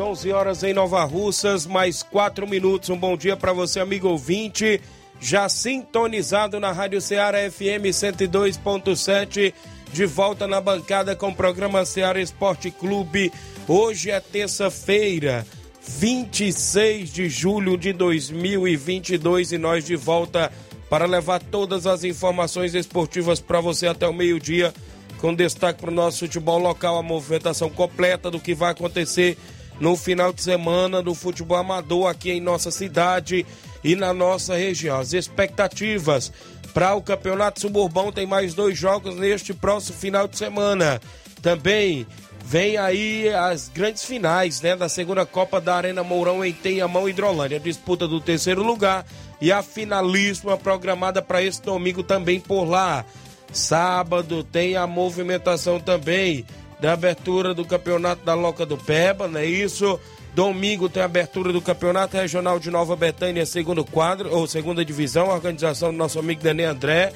11 horas em Nova Russas, mais 4 minutos. Um bom dia para você, amigo ouvinte, já sintonizado na Rádio Ceará FM 102.7, de volta na bancada com o programa Ceará Esporte Clube. Hoje é terça-feira, 26 de julho de 2022 e nós de volta para levar todas as informações esportivas para você até o meio-dia, com destaque para o nosso futebol local, a movimentação completa do que vai acontecer no final de semana do futebol amador aqui em nossa cidade e na nossa região. As expectativas para o Campeonato Suburbão tem mais dois jogos neste próximo final de semana. Também vem aí as grandes finais, né, da segunda Copa da Arena Mourão em Tenhamão Hidrolândia, a disputa do terceiro lugar e a finalíssima programada para esse domingo também por lá. Sábado tem a movimentação também da abertura do campeonato da Loca do Peba, não é isso? Domingo tem a abertura do Campeonato Regional de Nova Betânia, segundo quadro, ou segunda divisão, organização do nosso amigo Dani André.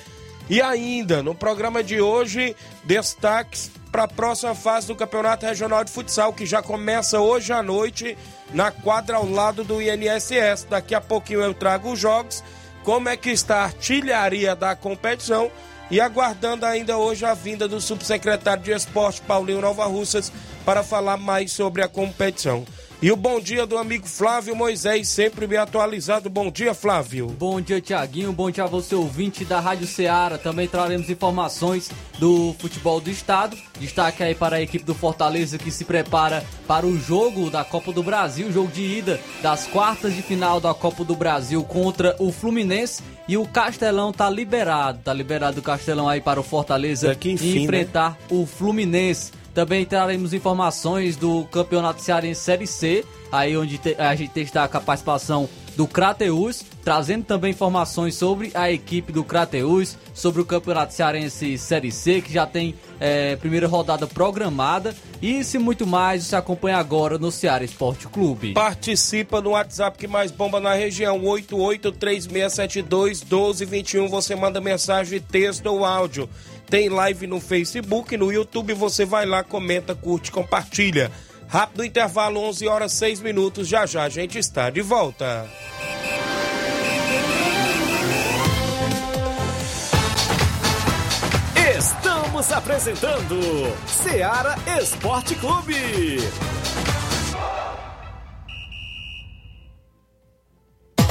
E ainda, no programa de hoje, destaques para a próxima fase do Campeonato Regional de Futsal, que já começa hoje à noite na quadra ao lado do INSS. Daqui a pouquinho eu trago os jogos, como é que está a artilharia da competição e aguardando ainda hoje a vinda do subsecretário de Esporte, Paulinho Nova Russas, para falar mais sobre a competição. E o bom dia do amigo Flávio Moisés, sempre bem atualizado. Bom dia, Flávio. Bom dia, Tiaguinho. Bom dia a você, ouvinte da Rádio Ceará. Também traremos informações do futebol do estado. Destaque aí para a equipe do Fortaleza que se prepara para o jogo da Copa do Brasil, jogo de ida das quartas de final da Copa do Brasil contra o Fluminense. E o Castelão tá liberado, tá liberado o Castelão aí para o Fortaleza enfim, né? enfrentar né? o Fluminense. Também traremos informações do Campeonato Cearense Série C, aí onde a gente destaca a participação do Crateus, trazendo também informações sobre a equipe do Crateus, sobre o Campeonato Cearense Série C, que já tem é, primeira rodada programada. E se muito mais, você acompanha agora no Ceará Esporte Clube. Participa no WhatsApp que mais bomba na região, 8836721221. Você manda mensagem, texto ou áudio. Tem live no Facebook, no YouTube, você vai lá, comenta, curte, compartilha. Rápido intervalo, 11 horas 6 minutos. Já já a gente está de volta. Estamos apresentando Seara Esporte Clube.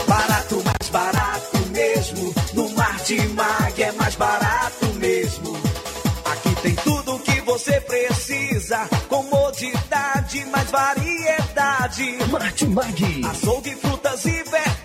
Barato, mais barato mesmo. No Martimag é mais barato mesmo. Aqui tem tudo o que você precisa. Comodidade, variedade. Martimag. Açougue, frutas e verduras.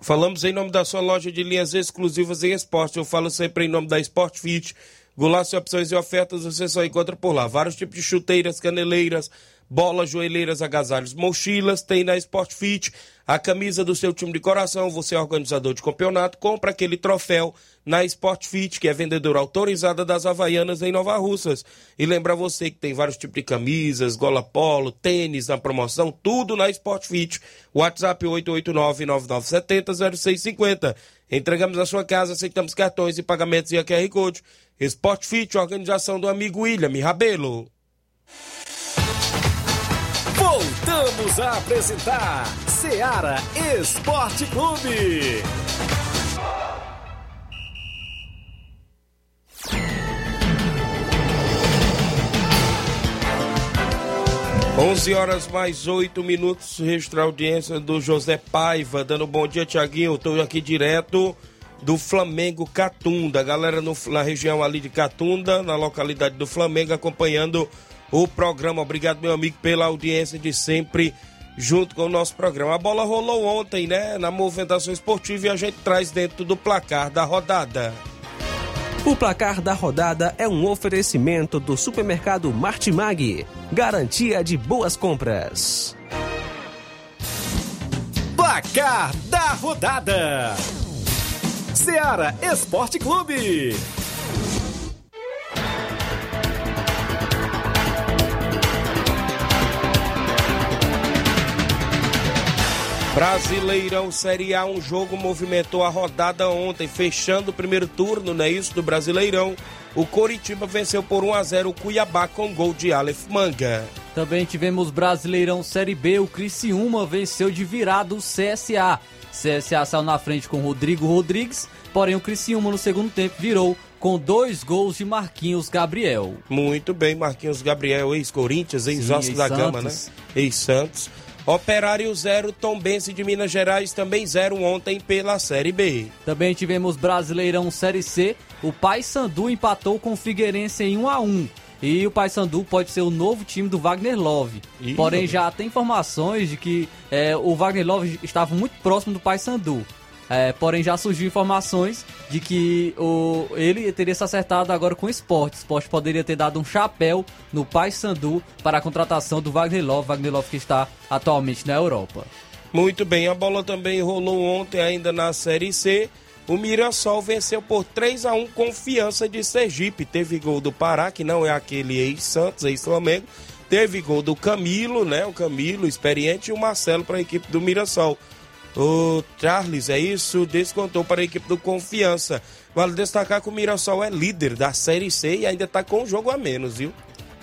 Falamos em nome da sua loja de linhas exclusivas em esporte. Eu falo sempre em nome da Sport Fit. Golaço de opções e ofertas você só encontra por lá. Vários tipos de chuteiras, caneleiras, bolas, joelheiras, agasalhos, mochilas, tem na Sport Fit a camisa do seu time de coração, você é organizador de campeonato, compra aquele troféu na Sport Fit, que é vendedora autorizada das Havaianas em Nova Russas. E lembra você que tem vários tipos de camisas, gola polo, tênis na promoção, tudo na Sport Fit. WhatsApp 889-9970-0650. Entregamos na sua casa, aceitamos cartões e pagamentos e QR Code. Sport Fit, organização do amigo William Rabelo. Voltamos a apresentar Seara Esporte Clube. 11 horas mais 8 minutos, registrar a audiência do José Paiva, dando bom dia, Tiaguinho. Estou aqui direto do Flamengo Catunda. Galera no, na região ali de Catunda, na localidade do Flamengo, acompanhando o programa. Obrigado, meu amigo, pela audiência de sempre junto com o nosso programa. A bola rolou ontem, né? Na movimentação esportiva e a gente traz dentro do placar da rodada. O placar da rodada é um oferecimento do supermercado Martimag. Garantia de boas compras. Placar da rodada: Seara Esporte Clube. Brasileirão Série A, um jogo movimentou a rodada ontem, fechando o primeiro turno, não é isso, do Brasileirão. O Coritiba venceu por 1 a 0 o Cuiabá com gol de Aleph Manga. Também tivemos Brasileirão Série B, o Criciúma venceu de virada o CSA. CSA saiu na frente com Rodrigo Rodrigues, porém o Criciúma no segundo tempo virou com dois gols de Marquinhos Gabriel. Muito bem, Marquinhos Gabriel, ex-Corinthians, ex-Vasco da Gama, né? Ex-Santos. Operário 0, Tombense de Minas Gerais também 0 ontem pela Série B. Também tivemos Brasileirão Série C. O Paysandu empatou com o Figueirense em 1 a 1 e o Paysandu pode ser o novo time do Wagner Love. Ih, Porém, já tem informações de que é, o Wagner Love estava muito próximo do Paysandu. É, porém, já surgiu informações de que o, ele teria se acertado agora com o esporte. O esporte poderia ter dado um chapéu no Paysandu para a contratação do Wagner Love. Wagner Love que está atualmente na Europa. Muito bem, a bola também rolou ontem ainda na Série C. O Mirassol venceu por 3 a 1 Confiança de Sergipe. Teve gol do Pará, que não é aquele ex-Santos, ex-Flamengo. Teve gol do Camilo, né? O Camilo, experiente, e o Marcelo para a equipe do Mirassol. O Charles, é isso, descontou para a equipe do Confiança. Vale destacar que o Mirassol é líder da Série C e ainda está com um jogo a menos, viu?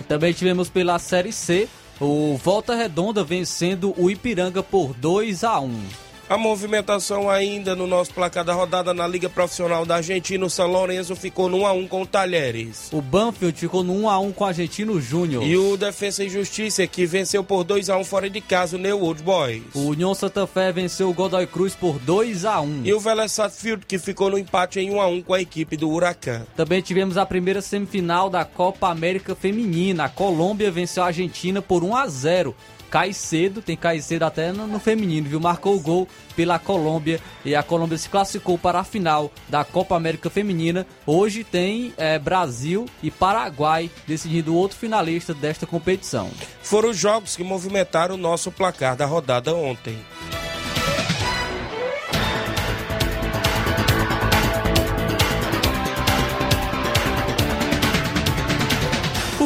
Também tivemos pela Série C o Volta Redonda vencendo o Ipiranga por 2 a 1. A movimentação ainda no nosso placar da rodada na Liga Profissional da Argentina, o São Lourenço ficou no 1 a 1 com o Talheres. O Banfield ficou no 1 a 1 com o Argentino Júnior. E o Defensa e Justiça que venceu por 2 a 1 fora de casa o New Old Boys. O União Santa Fé venceu o Godoy Cruz por 2 a 1. E o Vélez Sarsfield que ficou no empate em 1 a 1 com a equipe do Huracan. Também tivemos a primeira semifinal da Copa América Feminina. A Colômbia venceu a Argentina por 1 a 0. Caicedo, tem Caicedo até no, no feminino, viu? Marcou o gol pela Colômbia e a Colômbia se classificou para a final da Copa América Feminina. Hoje tem eh, Brasil e Paraguai decidindo outro finalista desta competição. Foram os jogos que movimentaram o nosso placar da rodada ontem.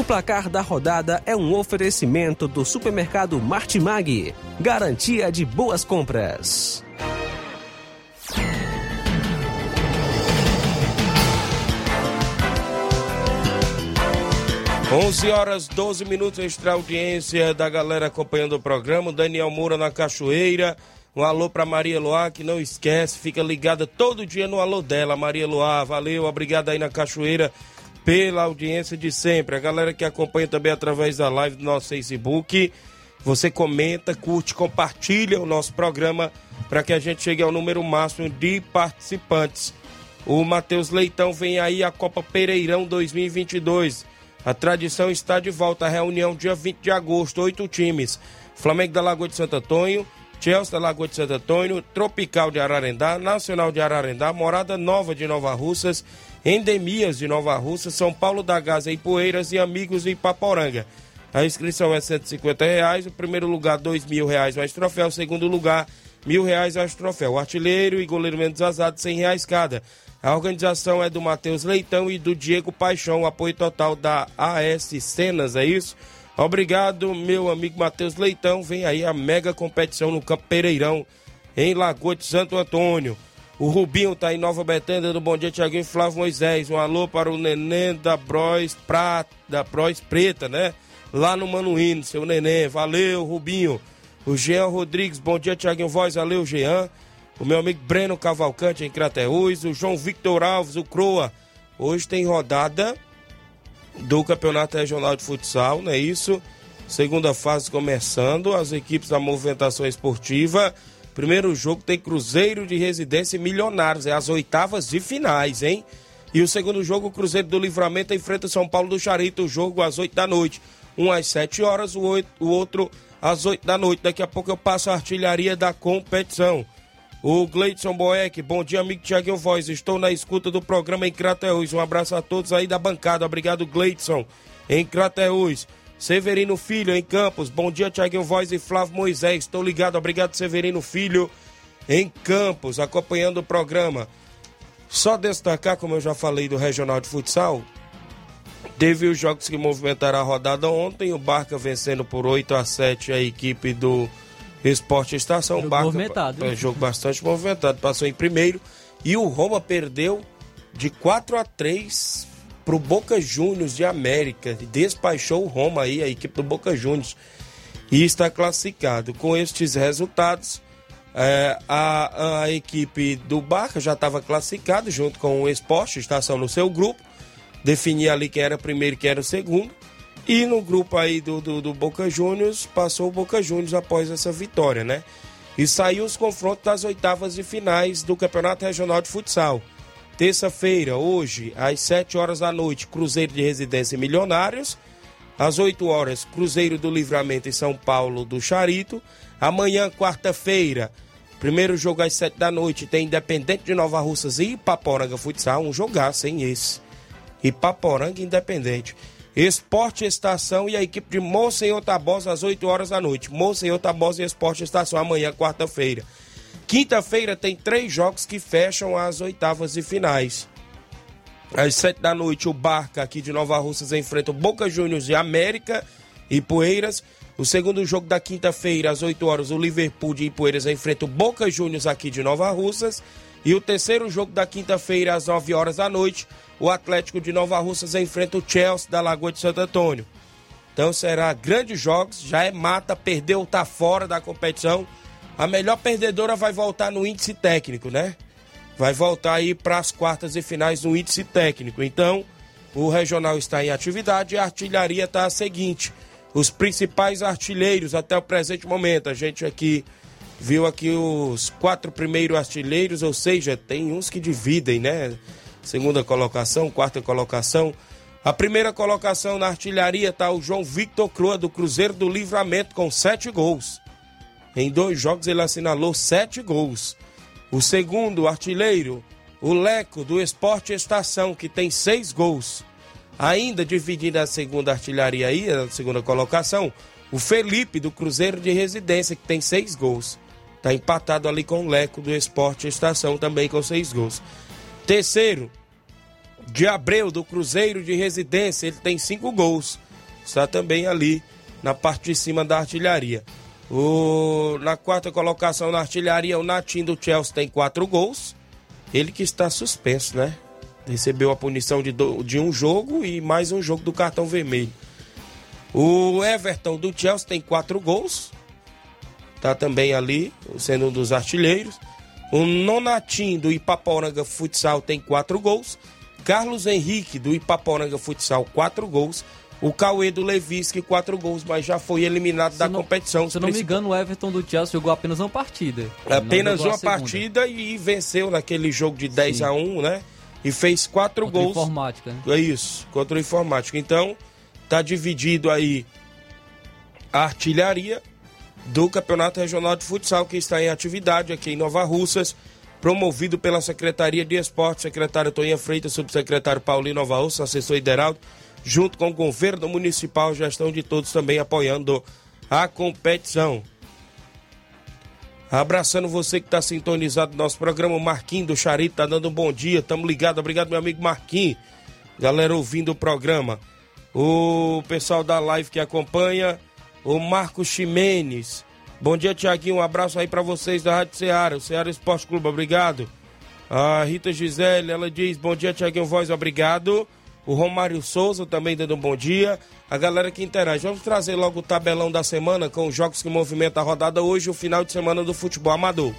O placar da rodada é um oferecimento do supermercado Martimag. Garantia de boas compras. Onze horas 12 minutos extra audiência da galera acompanhando o programa. Daniel Moura na Cachoeira. Um alô pra Maria Luá, que não esquece, fica ligada todo dia no alô dela. Maria Luá, valeu, obrigado aí na Cachoeira pela audiência de sempre. A galera que acompanha também através da live do nosso Facebook. Você comenta, curte, compartilha o nosso programa para que a gente chegue ao número máximo de participantes. O Matheus Leitão vem aí a Copa Pereirão 2022. A tradição está de volta. A reunião dia 20 de agosto, oito times. Flamengo da Lagoa de Santo Antônio, Chelsea da Lagoa de Santo Antônio, Tropical de Ararendá, Nacional de Ararendá, Morada Nova de Nova Russas, Endemias de Nova Russa, São Paulo da Gaza Poeiras e Amigos de Ipaporanga. A inscrição é 150 reais. O primeiro lugar, mil reais mais troféu. O segundo lugar, mil reais mais troféu. Artilheiro e goleiro menos azado, 100 reais cada. A organização é do Matheus Leitão e do Diego Paixão. O apoio total da AS Cenas, é isso? Obrigado, meu amigo Matheus Leitão. Vem aí a mega competição no Campo Pereirão, em Lagoa de Santo Antônio. O Rubinho tá em Nova Betânia do Bom Dia Tiaguinho Flávio Moisés. Um alô para o neném da Bros, Prata, da Preta, né? Lá no Manuíno, seu neném. Valeu, Rubinho. O Jean Rodrigues, bom dia, Tiaguinho Voz. Valeu, Jean. O meu amigo Breno Cavalcante em Crateús. O João Victor Alves, o Croa. Hoje tem rodada do Campeonato Regional de Futsal, não é isso? Segunda fase começando, as equipes da movimentação esportiva. Primeiro jogo tem Cruzeiro de Residência e Milionários, é as oitavas de finais, hein? E o segundo jogo, o Cruzeiro do Livramento enfrenta o São Paulo do Charito, o jogo às 8 da noite. Um às 7 horas, o, oito, o outro às 8 da noite. Daqui a pouco eu passo a artilharia da competição. O Gleidson Boeck, bom dia, amigo Tiaguinho Voz. Estou na escuta do programa em Crateus. Um abraço a todos aí da bancada. Obrigado, Gleidson, em Crateus. Severino Filho, em Campos. Bom dia, Tiaguinho Voz e Flávio Moisés. Estou ligado. Obrigado, Severino Filho, em Campos, acompanhando o programa. Só destacar, como eu já falei do Regional de Futsal, teve os jogos que movimentaram a rodada ontem. O Barca vencendo por 8 a 7 a equipe do Esporte Estação. Jogo Barca, movimentado? É, jogo bastante movimentado. Passou em primeiro. E o Roma perdeu de 4 a 3 pro Boca Juniors de América. Despachou o Roma aí, a equipe do Boca Juniors. E está classificado. Com estes resultados, é, a, a equipe do Barca já estava classificada junto com o Esporte Estação no seu grupo. Definia ali quem era primeiro e quem era o segundo. E no grupo aí do, do, do Boca Juniors, passou o Boca Juniors após essa vitória, né? E saiu os confrontos das oitavas de finais do Campeonato Regional de Futsal. Terça-feira, hoje, às 7 horas da noite, Cruzeiro de Residência e Milionários. Às 8 horas, Cruzeiro do Livramento e São Paulo do Charito. Amanhã, quarta-feira, primeiro jogo às 7 da noite, tem Independente de Nova Russas e Ipaporanga Futsal. Um jogaço, hein, esse. Ipaporanga Independente. Esporte Estação e a equipe de Monsenhor Tabosa às 8 horas da noite. Monsenhor Tabosa e Esporte Estação amanhã, quarta-feira. Quinta-feira tem três jogos que fecham as oitavas e finais. Às 7 da noite, o Barca aqui de Nova Russas enfrenta o Boca Juniors de América e Poeiras. O segundo jogo da quinta-feira, às 8 horas, o Liverpool de Ipueiras enfrenta o Boca Juniors aqui de Nova Russas. E o terceiro jogo da quinta-feira, às 9 horas da noite, o Atlético de Nova Russas enfrenta o Chelsea da Lagoa de Santo Antônio. Então será grandes jogos, já é mata, perdeu, tá fora da competição. A melhor perdedora vai voltar no índice técnico, né? Vai voltar aí para as quartas e finais no índice técnico. Então, o regional está em atividade e a artilharia está a seguinte: os principais artilheiros até o presente momento. A gente aqui viu aqui os quatro primeiros artilheiros, ou seja, tem uns que dividem, né? Segunda colocação, quarta colocação. A primeira colocação na artilharia está o João Victor Croa, do Cruzeiro do Livramento, com sete gols. Em dois jogos ele assinalou sete gols. O segundo artilheiro, o Leco, do Esporte Estação, que tem seis gols. Ainda dividindo a segunda artilharia aí, a segunda colocação, o Felipe, do Cruzeiro de Residência, que tem seis gols. Está empatado ali com o Leco, do Esporte Estação, também com seis gols. Terceiro, de Abreu, do Cruzeiro de Residência, ele tem cinco gols. Está também ali na parte de cima da artilharia. O, na quarta colocação na artilharia, o Natim do Chelsea tem quatro gols. Ele que está suspenso, né? Recebeu a punição de, do, de um jogo e mais um jogo do cartão vermelho. O Everton do Chelsea tem quatro gols. Tá também ali, sendo um dos artilheiros. O Nonatim do Ipaporanga Futsal tem quatro gols. Carlos Henrique do Ipaporanga Futsal, quatro gols. O Cauê do Levisque, quatro gols, mas já foi eliminado da não- competição. Se eu não me engano, o Everton do Chelsea jogou apenas uma partida. Apenas uma partida e venceu naquele jogo de 10 Sim. a 1 né? E fez quatro Contra gols. Informática, né? É isso, contra o informático. Então, tá dividido aí a artilharia do Campeonato Regional de Futsal, que está em atividade aqui em Nova Russas, promovido pela Secretaria de Esporte, secretário Toninha Freitas, subsecretário Paulinho Nova Russa, assessor Hideraldo, junto com o governo municipal, gestão de todos também apoiando a competição. Abraçando você que está sintonizado no nosso programa, o Marquinhos do Charito tá dando um bom dia, tamo ligado, obrigado meu amigo Marquinhos, galera ouvindo o programa. O pessoal da live que acompanha, o Marcos Ximenes, bom dia Tiaguinho, um abraço aí para vocês da Rádio Ceará, o Ceará Esporte Clube, obrigado. A Rita Gisele, ela diz, bom dia Tiaguinho Voz, obrigado. O Romário Souza também dando um bom dia. A galera que interage. Vamos trazer logo o tabelão da semana com os jogos que movimentam a rodada hoje, o final de semana do futebol amador.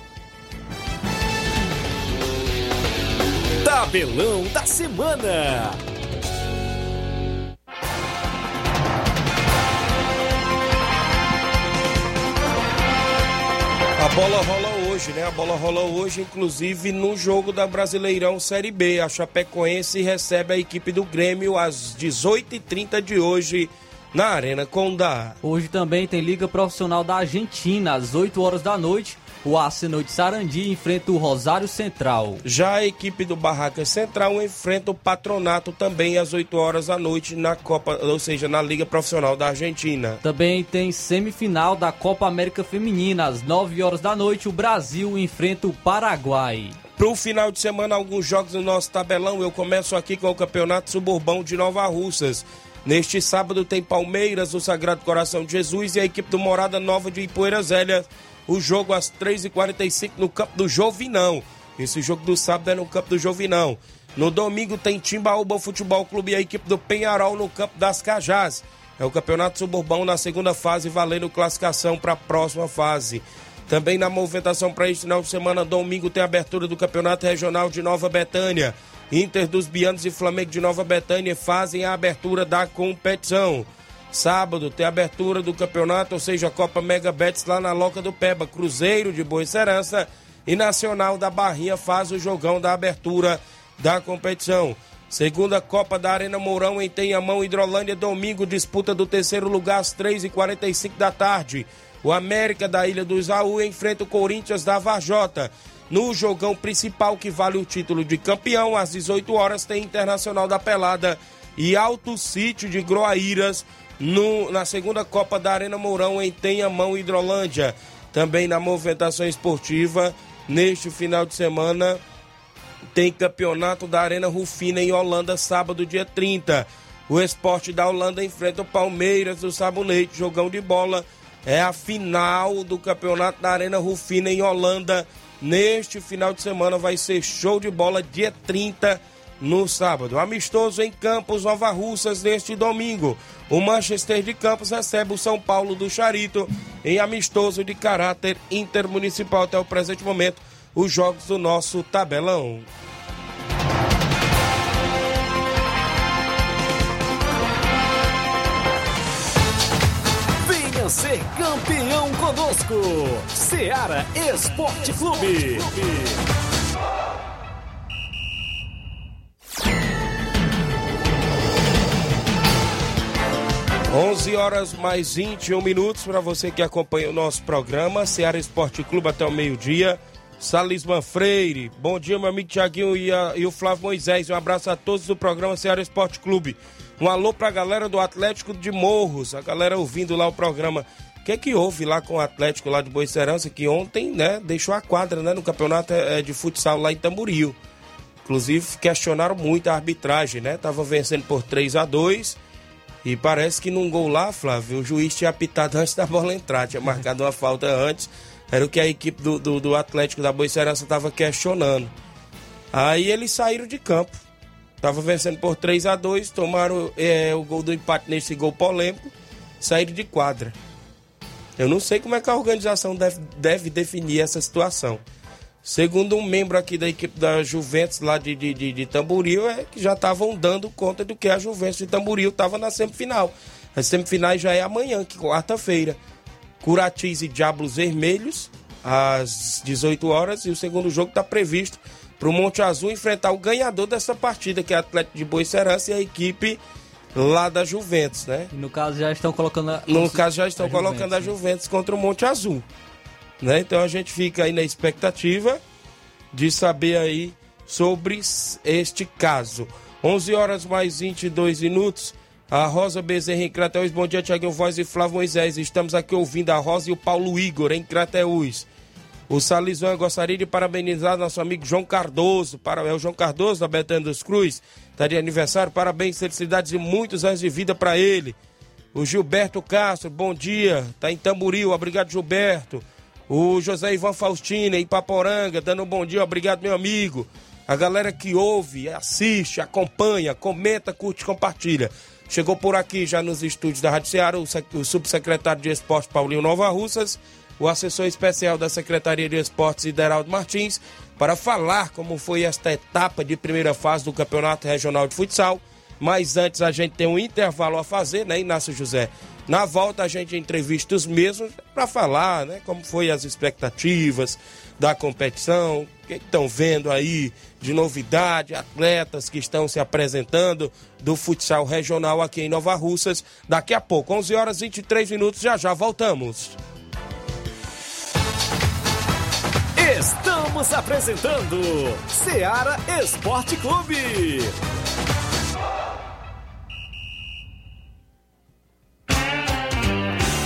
Tabelão da semana. A bola rola hoje, né? A bola rola hoje, inclusive no jogo da Brasileirão Série B. A Chapecoense recebe a equipe do Grêmio às 18h30 de hoje na Arena Condá. Hoje também tem Liga Profissional da Argentina, às 8 horas da noite. O Arsenal de Sarandi enfrenta o Rosário Central. Já a equipe do Barraca Central enfrenta o Patronato também às 8 horas da noite na Copa, ou seja, na Liga Profissional da Argentina. Também tem semifinal da Copa América Feminina, às 9 horas da noite. O Brasil enfrenta o Paraguai. Para o final de semana, alguns jogos no nosso tabelão. Eu começo aqui com o Campeonato Suburbão de Nova Russas. Neste sábado tem Palmeiras, o Sagrado Coração de Jesus e a equipe do Morada Nova de Ipoeira Zélia o jogo às 3h45 no campo do Jovinão. Esse jogo do sábado é no campo do Jovinão. No domingo tem Timbaúba Futebol Clube e a equipe do Penharol no campo das Cajás. É o Campeonato Suburbão na segunda fase, valendo classificação para a próxima fase. Também na movimentação para este final de semana, domingo, tem a abertura do Campeonato Regional de Nova Betânia. Inter dos Bianos e Flamengo de Nova Betânia fazem a abertura da competição. Sábado tem abertura do campeonato, ou seja, a Copa Mega Bets lá na Loca do Peba. Cruzeiro de Boa Serança e Nacional da Barrinha faz o jogão da abertura da competição. Segunda Copa da Arena Mourão em Tenhamão, Hidrolândia, domingo, disputa do terceiro lugar às 3h45 da tarde. O América da Ilha do Isaú enfrenta o Corinthians da Varjota. No jogão principal que vale o título de campeão, às 18 horas tem Internacional da Pelada e Alto Sítio de Groaíras no, na segunda Copa da Arena Mourão em Tenhamão, Hidrolândia. Também na movimentação esportiva, neste final de semana, tem campeonato da Arena Rufina em Holanda, sábado, dia 30. O esporte da Holanda enfrenta o Palmeiras do Sabonete, jogão de bola. É a final do campeonato da Arena Rufina em Holanda. Neste final de semana vai ser show de bola, dia 30 no sábado. Amistoso em Campos, Nova Russas, neste domingo. O Manchester de Campos recebe o São Paulo do Charito em amistoso de caráter intermunicipal até o presente momento. Os jogos do nosso tabelão. Venha ser campeão conosco. Seara Esporte Clube. 11 horas mais 21 minutos para você que acompanha o nosso programa, Seara Esporte Clube até o meio-dia. Salisman Freire, bom dia, meu amigo Tiaguinho e, e, o Flávio Moisés. Um abraço a todos do programa Seara Esporte Clube. Um alô para a galera do Atlético de Morros, a galera ouvindo lá o programa. O que é que houve lá com o Atlético lá de Boicerança, que ontem, né, deixou a quadra, né, no campeonato é, de futsal lá em Tamboril. Inclusive, questionaram muito a arbitragem, né? Tava vencendo por 3 a 2 e parece que num gol lá, Flávio, o juiz tinha apitado antes da bola entrar, tinha marcado uma falta antes. Era o que a equipe do, do, do Atlético da Boicerança estava questionando. Aí eles saíram de campo. Tava vencendo por 3 a 2 tomaram é, o gol do empate nesse gol polêmico, saíram de quadra. Eu não sei como é que a organização deve, deve definir essa situação. Segundo um membro aqui da equipe da Juventus lá de, de, de, de Tamboril, é que já estavam dando conta do que a Juventus de Tamboril estava na semifinal. As semifinais já é amanhã, que quarta-feira. Curatis e Diablos Vermelhos, às 18 horas, e o segundo jogo está previsto para o Monte Azul enfrentar o ganhador dessa partida, que é o Atlético de Boa Serança e a equipe lá da Juventus, né? No caso já estão colocando a... No caso já estão a colocando Juventus, a Juventus contra o Monte Azul. Né? Então a gente fica aí na expectativa de saber aí sobre este caso. 11 horas mais 22 minutos. A Rosa Bezerra em Crateus. Bom dia, Tiaguinho Voz e Flávio Moisés. Estamos aqui ouvindo a Rosa e o Paulo Igor em Crateus. O Salizão gostaria de parabenizar nosso amigo João Cardoso. Para, é o João Cardoso da Betânia dos Cruz. Está de aniversário. Parabéns, felicidades e muitos anos de vida para ele. O Gilberto Castro, bom dia. Está em Tamboril. Obrigado, Gilberto. O José Ivan Faustina em Paporanga, dando um bom dia. Obrigado, meu amigo. A galera que ouve, assiste, acompanha, comenta, curte, compartilha. Chegou por aqui já nos estúdios da Rádio Ceará o, o subsecretário de Esporte Paulinho Nova Russas o assessor especial da Secretaria de Esportes, Ideraldo Martins, para falar como foi esta etapa de primeira fase do Campeonato Regional de Futsal. Mas antes a gente tem um intervalo a fazer, né, Inácio José? Na volta a gente entrevista os mesmos para falar, né, como foi as expectativas da competição, o que estão vendo aí de novidade, atletas que estão se apresentando do futsal regional aqui em Nova Russas. Daqui a pouco, 11 horas e 23 minutos, já já voltamos. Estamos apresentando Seara Esporte Clube.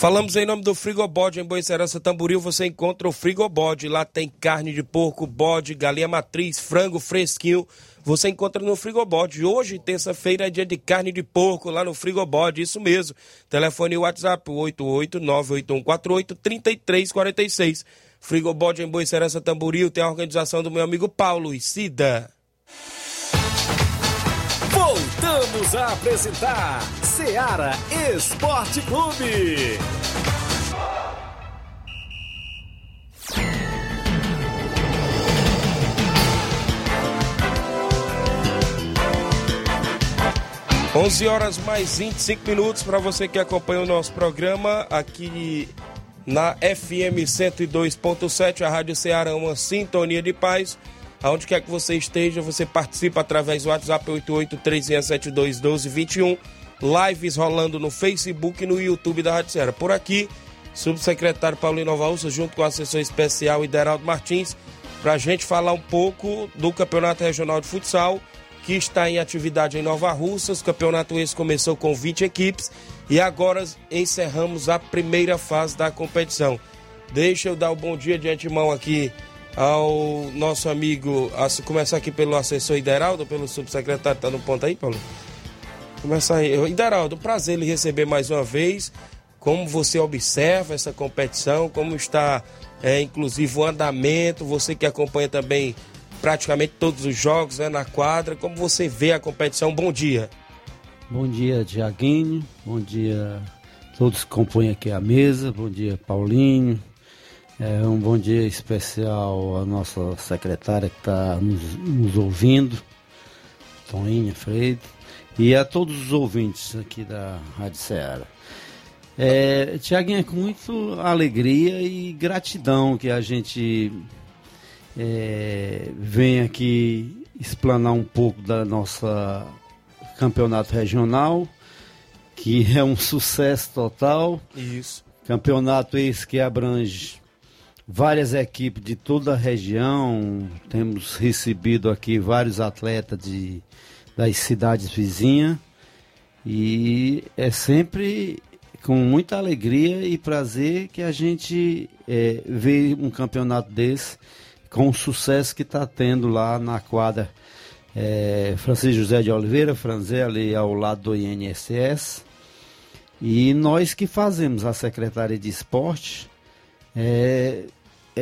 Falamos em nome do Frigobode em Boicerança Tamboril. Você encontra o Frigobode. Lá tem carne de porco, bode, galinha matriz, frango fresquinho. Você encontra no Frigobode. Hoje, terça-feira, é dia de carne de porco lá no Frigobode. Isso mesmo. Telefone e WhatsApp 88981483346. Frigobode em Boicerança Tamboril tem a organização do meu amigo Paulo e Cida. Voltamos a apresentar Seara Esporte Clube. 11 horas mais 25 minutos para você que acompanha o nosso programa aqui na FM 102.7, a Rádio Ceará, uma sintonia de paz. Aonde quer que você esteja, você participa através do WhatsApp 8836721221. Lives rolando no Facebook e no YouTube da Rádio Ceará. Por aqui, subsecretário Paulinho Novalsa, junto com o assessor especial Ideraldo Martins, para a gente falar um pouco do Campeonato Regional de Futsal, que está em atividade em Nova Russas. O campeonato esse começou com 20 equipes e agora encerramos a primeira fase da competição. Deixa eu dar o um bom dia de antemão aqui ao nosso amigo, começar aqui pelo assessor Ideraldo, pelo subsecretário, tá no ponto aí, Paulo? Começar aí. Ideraldo, prazer lhe receber mais uma vez. Como você observa essa competição, como está, é, inclusive, o andamento, você que acompanha também praticamente todos os jogos né, na quadra, como você vê a competição? Bom dia. Bom dia, Tiaguinho. Bom dia todos que compõem aqui a mesa. Bom dia, Paulinho, é, um bom dia especial à nossa secretária que está nos, nos, ouvindo, Toninha Freire, e a todos os ouvintes aqui da Rádio Ceará. É, Tiaguinho, é com muito alegria e gratidão que a gente é, vem aqui explanar um pouco da nossa campeonato regional, que é um sucesso total. Isso. Campeonato esse que abrange várias equipes de toda a região. Temos recebido aqui vários atletas de, das cidades vizinhas. E é sempre com muita alegria e prazer que a gente é, vê um campeonato desse com o sucesso que está tendo lá na quadra é, Francisco José de Oliveira, Franzé, ali ao lado do INSS. E nós que fazemos a Secretaria de Esporte, é,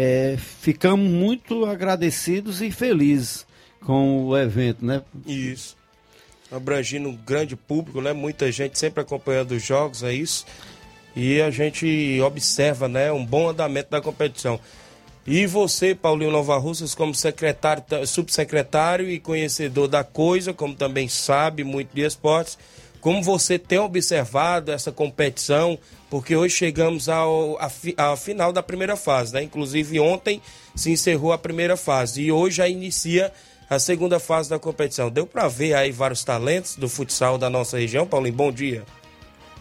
é, ficamos muito agradecidos e felizes com o evento, né? Isso. Abrangindo um grande público, né? Muita gente sempre acompanhando os jogos, é isso. E a gente observa, né? Um bom andamento da competição. E você, Paulinho Nova Russas, como secretário, subsecretário e conhecedor da coisa, como também sabe muito de esportes, como você tem observado essa competição, porque hoje chegamos ao, à, à final da primeira fase, né? Inclusive ontem se encerrou a primeira fase e hoje já inicia a segunda fase da competição. Deu para ver aí vários talentos do futsal da nossa região, Paulinho? Bom dia.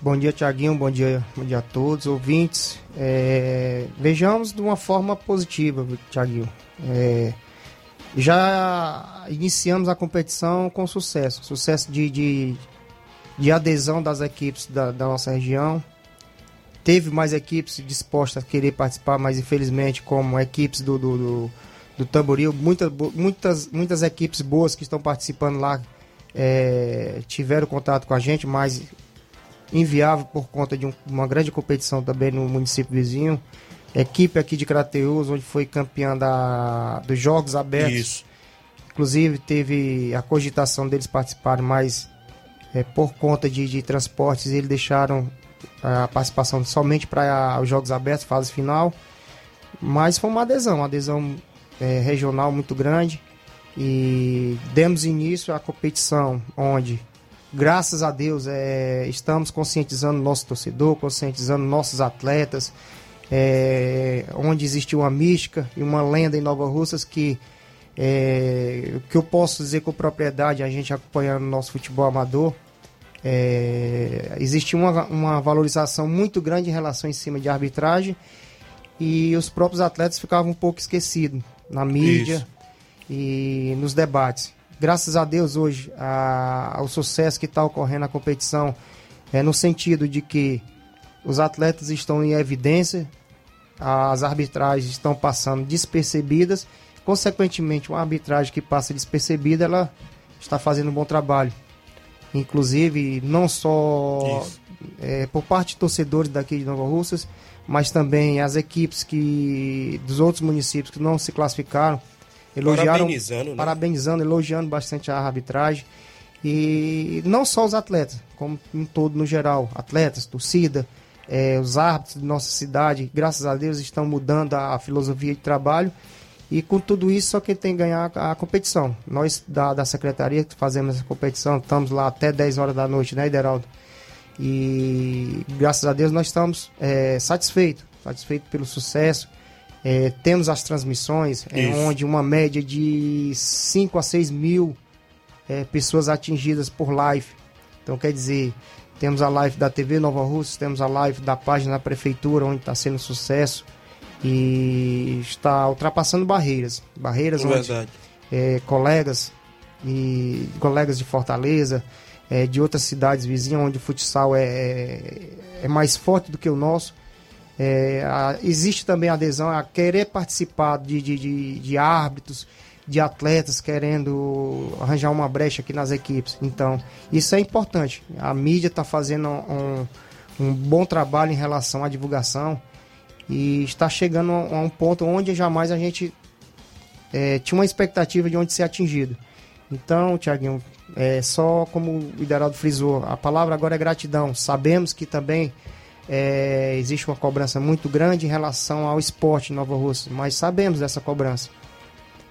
Bom dia, Tiaguinho. Bom dia, bom dia a todos, ouvintes. É, vejamos de uma forma positiva, Tiaguinho. É, já iniciamos a competição com sucesso. Sucesso de, de, de adesão das equipes da, da, nossa região. Teve mais equipes dispostas a querer participar, mas infelizmente, como equipes do, do, do, do Tamboril, muitas, muitas, muitas equipes boas que estão participando lá é, tiveram contato com a gente, mas inviável por conta de um, uma grande competição também no município vizinho. Equipe aqui de Crateus, onde foi campeã da, dos Jogos Abertos. Isso. Inclusive teve a cogitação deles participarem, mas é, por conta de, de transportes eles deixaram a participação somente para os Jogos Abertos, fase final. Mas foi uma adesão, uma adesão é, regional muito grande. E demos início à competição onde graças a Deus, é, estamos conscientizando nosso torcedor, conscientizando nossos atletas, é, onde existe uma mística e uma lenda em Nova Russas que é, que eu posso dizer com propriedade, a gente acompanhando o nosso futebol amador, é, existe uma, uma valorização muito grande em relação em cima de arbitragem e os próprios atletas ficavam um pouco esquecidos na mídia Isso. e nos debates graças a Deus hoje a, ao sucesso que está ocorrendo na competição é no sentido de que os atletas estão em evidência, as arbitragens estão passando despercebidas, consequentemente uma arbitragem que passa despercebida ela está fazendo um bom trabalho, inclusive não só é, por parte de torcedores daqui de Nova Russas, mas também as equipes que dos outros municípios que não se classificaram elogiaram, parabenizando, né? parabenizando, elogiando bastante a arbitragem. E não só os atletas, como em todo no geral, atletas, torcida, é, os árbitros de nossa cidade, graças a Deus, estão mudando a filosofia de trabalho. E com tudo isso, só quem tem que ganhar a competição. Nós da, da secretaria que fazemos essa competição, estamos lá até 10 horas da noite, né, Ideraldo? E graças a Deus nós estamos é, satisfeitos, satisfeitos pelo sucesso é, temos as transmissões, é, onde uma média de 5 a 6 mil é, pessoas atingidas por live. Então, quer dizer, temos a live da TV Nova Rússia, temos a live da página da Prefeitura, onde está sendo sucesso e está ultrapassando barreiras. Barreiras é onde é, colegas e colegas de Fortaleza, é, de outras cidades vizinhas, onde o futsal é, é, é mais forte do que o nosso, é, a, existe também adesão a querer participar de, de, de, de, árbitros, de atletas querendo arranjar uma brecha aqui nas equipes. Então, isso é importante. A mídia está fazendo um, um bom trabalho em relação à divulgação e está chegando a um ponto onde jamais a gente é, tinha uma expectativa de onde ser atingido. Então, Tiaguinho, é, só como o Ideraldo frisou, a palavra agora é gratidão. Sabemos que também é, existe uma cobrança muito grande em relação ao esporte em Nova Rússia, mas sabemos dessa cobrança.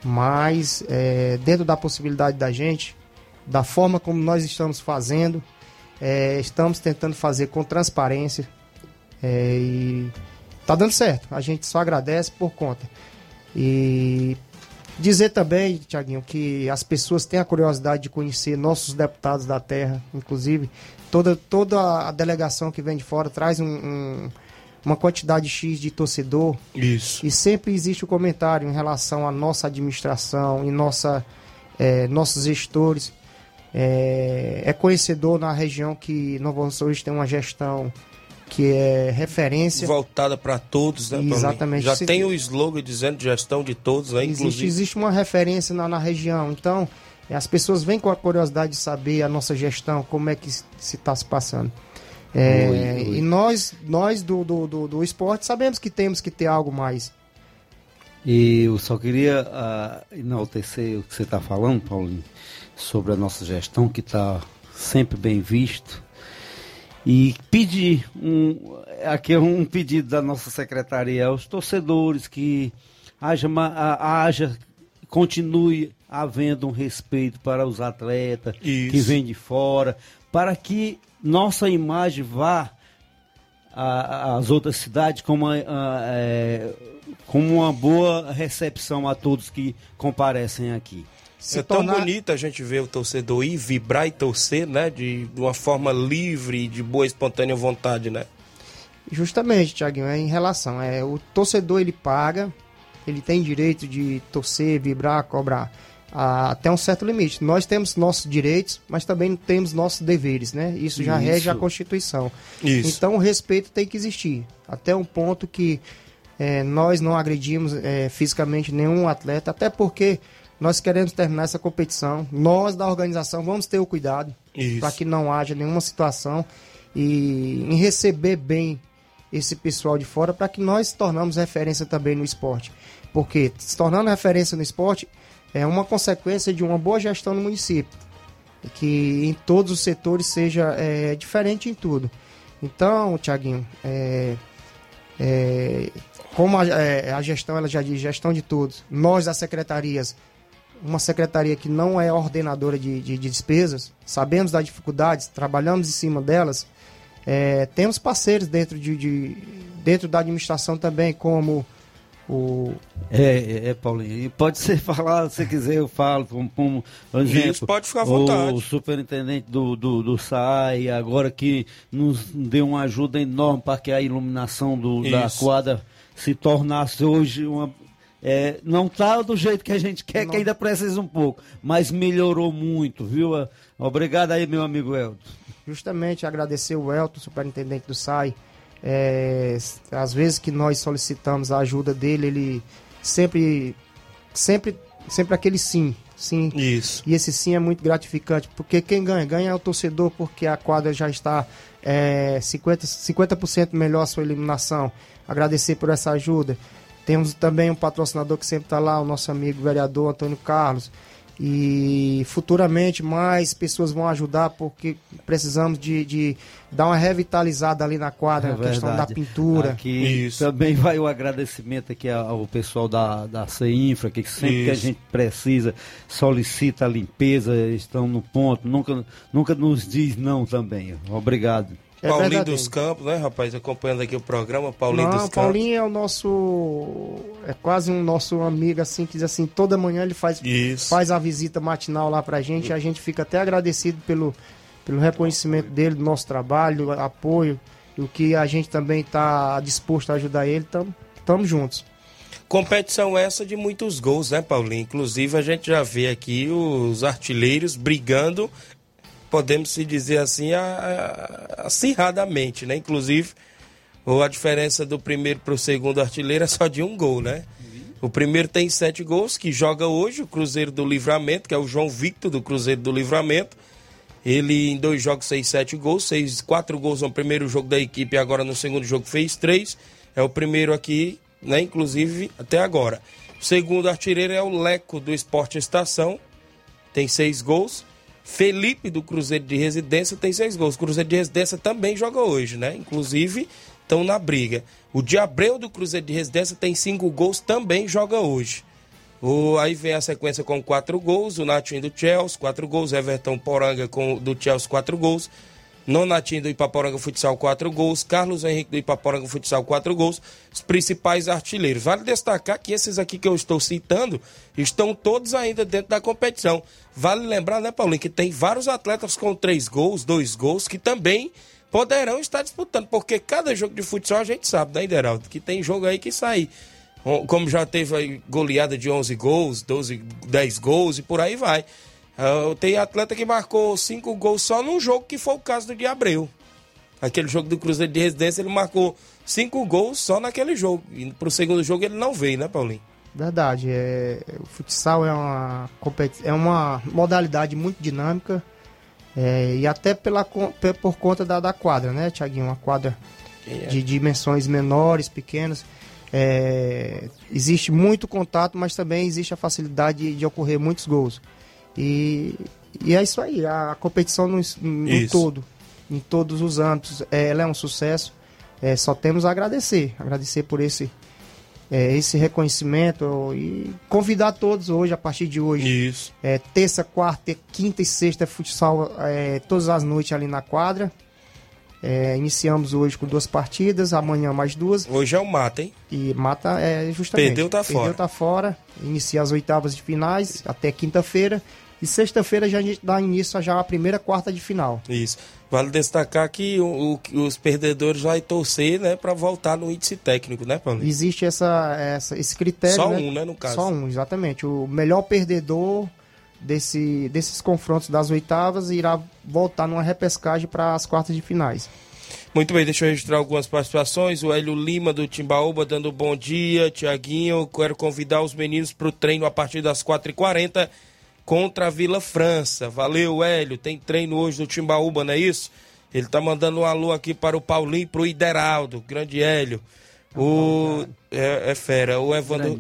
Mas é, dentro da possibilidade da gente, da forma como nós estamos fazendo, é, estamos tentando fazer com transparência é, e tá dando certo. A gente só agradece por conta. E dizer também, Tiaguinho, que as pessoas têm a curiosidade de conhecer nossos deputados da terra, inclusive toda, toda a delegação que vem de fora traz um, um, uma quantidade X de torcedor. Isso. E sempre existe o um comentário em relação à nossa administração e nossa, é, nossos gestores. É, é, conhecedor na região que Nova hoje tem uma gestão que é referência. Voltada para todos, né? Exatamente. Já tem o slogan dizendo gestão de todos, né? Existe, inclusive. existe uma referência na, na região. Então, as pessoas vêm com a curiosidade de saber a nossa gestão, como é que se está se passando. É, ui, ui. E nós, nós do, do, do, do, esporte sabemos que temos que ter algo mais. E eu só queria uh, enaltecer o que você está falando, Paulinho, sobre a nossa gestão, que está sempre bem visto. E pedir, um, aqui é um pedido da nossa secretaria aos torcedores que haja, haja continue havendo um respeito para os atletas Isso. que vêm de fora, para que nossa imagem vá às outras cidades com uma, a- é, com uma boa recepção a todos que comparecem aqui. Se é tão tornar- bonito a gente ver o torcedor ir vibrar e torcer, né? De, de uma forma livre, de boa espontânea vontade, né? Justamente, Tiaguinho, é em relação. É, o torcedor ele paga, ele tem direito de torcer, vibrar, cobrar ah, até um certo limite. Nós temos nossos direitos, mas também temos nossos deveres, né? Isso já Isso. rege a Constituição. Isso. Então o respeito tem que existir. Até um ponto que é, nós não agredimos é, fisicamente nenhum atleta, até porque nós queremos terminar essa competição. Nós da organização vamos ter o cuidado para que não haja nenhuma situação e em receber bem esse pessoal de fora para que nós tornamos referência também no esporte. Porque se tornando referência no esporte é uma consequência de uma boa gestão no município. Que em todos os setores seja é, diferente em tudo. Então, Tiaguinho, é, é, como a, é, a gestão, ela já diz, gestão de todos, nós das secretarias, uma secretaria que não é ordenadora de, de- de despesas, sabemos das dificuldades, trabalhamos em cima delas, é, temos parceiros dentro, de, de- dentro da administração também, como o, É, é, Paulinho. E pode ser falar, se quiser, eu falo. Como, como por exemplo, Isso, pode ficar à vontade. O superintendente do, do, do SAI, agora que nos deu uma ajuda enorme para que a iluminação do, da quadra se tornasse hoje uma. É, não está do jeito que a gente quer, que ainda precisa um pouco, mas melhorou muito, viu? Obrigado aí, meu amigo Elton. justamente agradecer o Elton, superintendente do SAI. É, às vezes que nós solicitamos a ajuda dele, ele sempre, sempre, sempre aquele sim, sim. Isso. E esse sim é muito gratificante, porque quem ganha? Ganha é o torcedor, porque a quadra já está é, 50%, 50% melhor a sua eliminação. Agradecer por essa ajuda. Temos também um patrocinador que sempre está lá, o nosso amigo vereador Antônio Carlos. E futuramente mais pessoas vão ajudar, porque precisamos de, de dar uma revitalizada ali na quadra, É a questão da verdade. pintura. Aqui Isso. também vai o agradecimento aqui ao pessoal da, da CEINFRA, que sempre que a Isso. gente precisa, solicita a limpeza, estão no ponto, nunca, nunca nos diz não também. Obrigado. É Paulinho verdadeiro. dos Campos, né, rapaz? Acompanhando aqui o programa, Paulinho Não, dos Campos. Paulinho é o nosso. É quase um nosso amigo, assim, que diz assim, toda manhã ele faz, Isso. faz a visita matinal lá pra gente. A gente fica até agradecido pelo, pelo reconhecimento dele, do nosso trabalho, apoio, e o que a gente também tá disposto a ajudar ele. Tamo, tamo juntos. Competição essa de muitos gols, né, Paulinho? Inclusive a gente já vê aqui os artilheiros brigando, podemos se dizer assim, acirradamente, né? Inclusive, a diferença do primeiro para o segundo artilheiro é só de um gol, né? O primeiro tem sete gols, que joga hoje, o Cruzeiro do Livramento, que é o João Victor do Cruzeiro do Livramento. Ele em dois jogos fez sete gols, fez quatro gols no primeiro jogo da equipe agora no segundo jogo fez três. É o primeiro aqui, né? Inclusive até agora. O segundo artilheiro é o Leco do Esporte Estação, tem seis gols. Felipe do Cruzeiro de Residência tem seis gols. O Cruzeiro de Residência também joga hoje, né? Inclusive estão na briga. O Diabreu do Cruzeiro de Residência tem cinco gols, também joga hoje. O, aí vem a sequência com quatro gols, o Natinho do Chelsea, quatro gols, Everton Poranga com, do Chelsea, quatro gols, Nonatinho do Ipaporanga Futsal, quatro gols, Carlos Henrique do Ipaporanga Futsal, quatro gols, os principais artilheiros. Vale destacar que esses aqui que eu estou citando estão todos ainda dentro da competição. Vale lembrar, né, Paulinho, que tem vários atletas com três gols, dois gols, que também poderão estar disputando, porque cada jogo de futsal a gente sabe, né, Ideraldo, que tem jogo aí que sai como já teve goleada de 11 gols, 12, 10 gols e por aí vai. Ah, tem atleta que marcou 5 gols só num jogo que foi o caso do de Abreu. Aquele jogo do Cruzeiro de Residência, ele marcou 5 gols só naquele jogo. E pro segundo jogo ele não veio, né, Paulinho? Verdade, é, o futsal é uma, é uma modalidade muito dinâmica é, e até pela, por conta da, da quadra, né, Tiaguinho? Uma quadra é? de dimensões menores, pequenas. É, existe muito contato, mas também existe a facilidade de, de ocorrer muitos gols. E, e é isso aí, a competição no, no Isso. todo, em todos os âmbitos, é, ela é um sucesso. É, só temos a agradecer, agradecer por esse é, esse reconhecimento e convidar todos hoje, a partir de hoje. Isso. É, terça, quarta, quinta e sexta é futsal é, todas as noites ali na quadra. É, iniciamos hoje com duas partidas, amanhã mais duas. Hoje é o mata, hein? E mata é justamente. Perdeu, tá Perdeu, fora. tá fora. Inicia as oitavas de finais até quinta-feira. E sexta-feira já a gente dá início já a primeira quarta de final. Isso. Vale destacar que o- o- os perdedores vai torcer, né, para voltar no índice técnico, né, Paulinho? Existe essa, essa- esse critério. Só né? um, né, no caso. Só um, exatamente. O melhor perdedor desse, desses confrontos das oitavas irá voltar numa repescagem para as quartas de finais. Muito bem, deixa eu registrar algumas participações. O Hélio Lima do Timbaúba dando bom dia. Tiaguinho, quero convidar os meninos para o treino a partir das 4h40 contra a Vila França. Valeu, Hélio. Tem treino hoje do Timbaúba, não é isso? Ele tá mandando um alô aqui para o Paulinho e para o Ideraldo. Grande Hélio. O. É, é fera. O Evandro.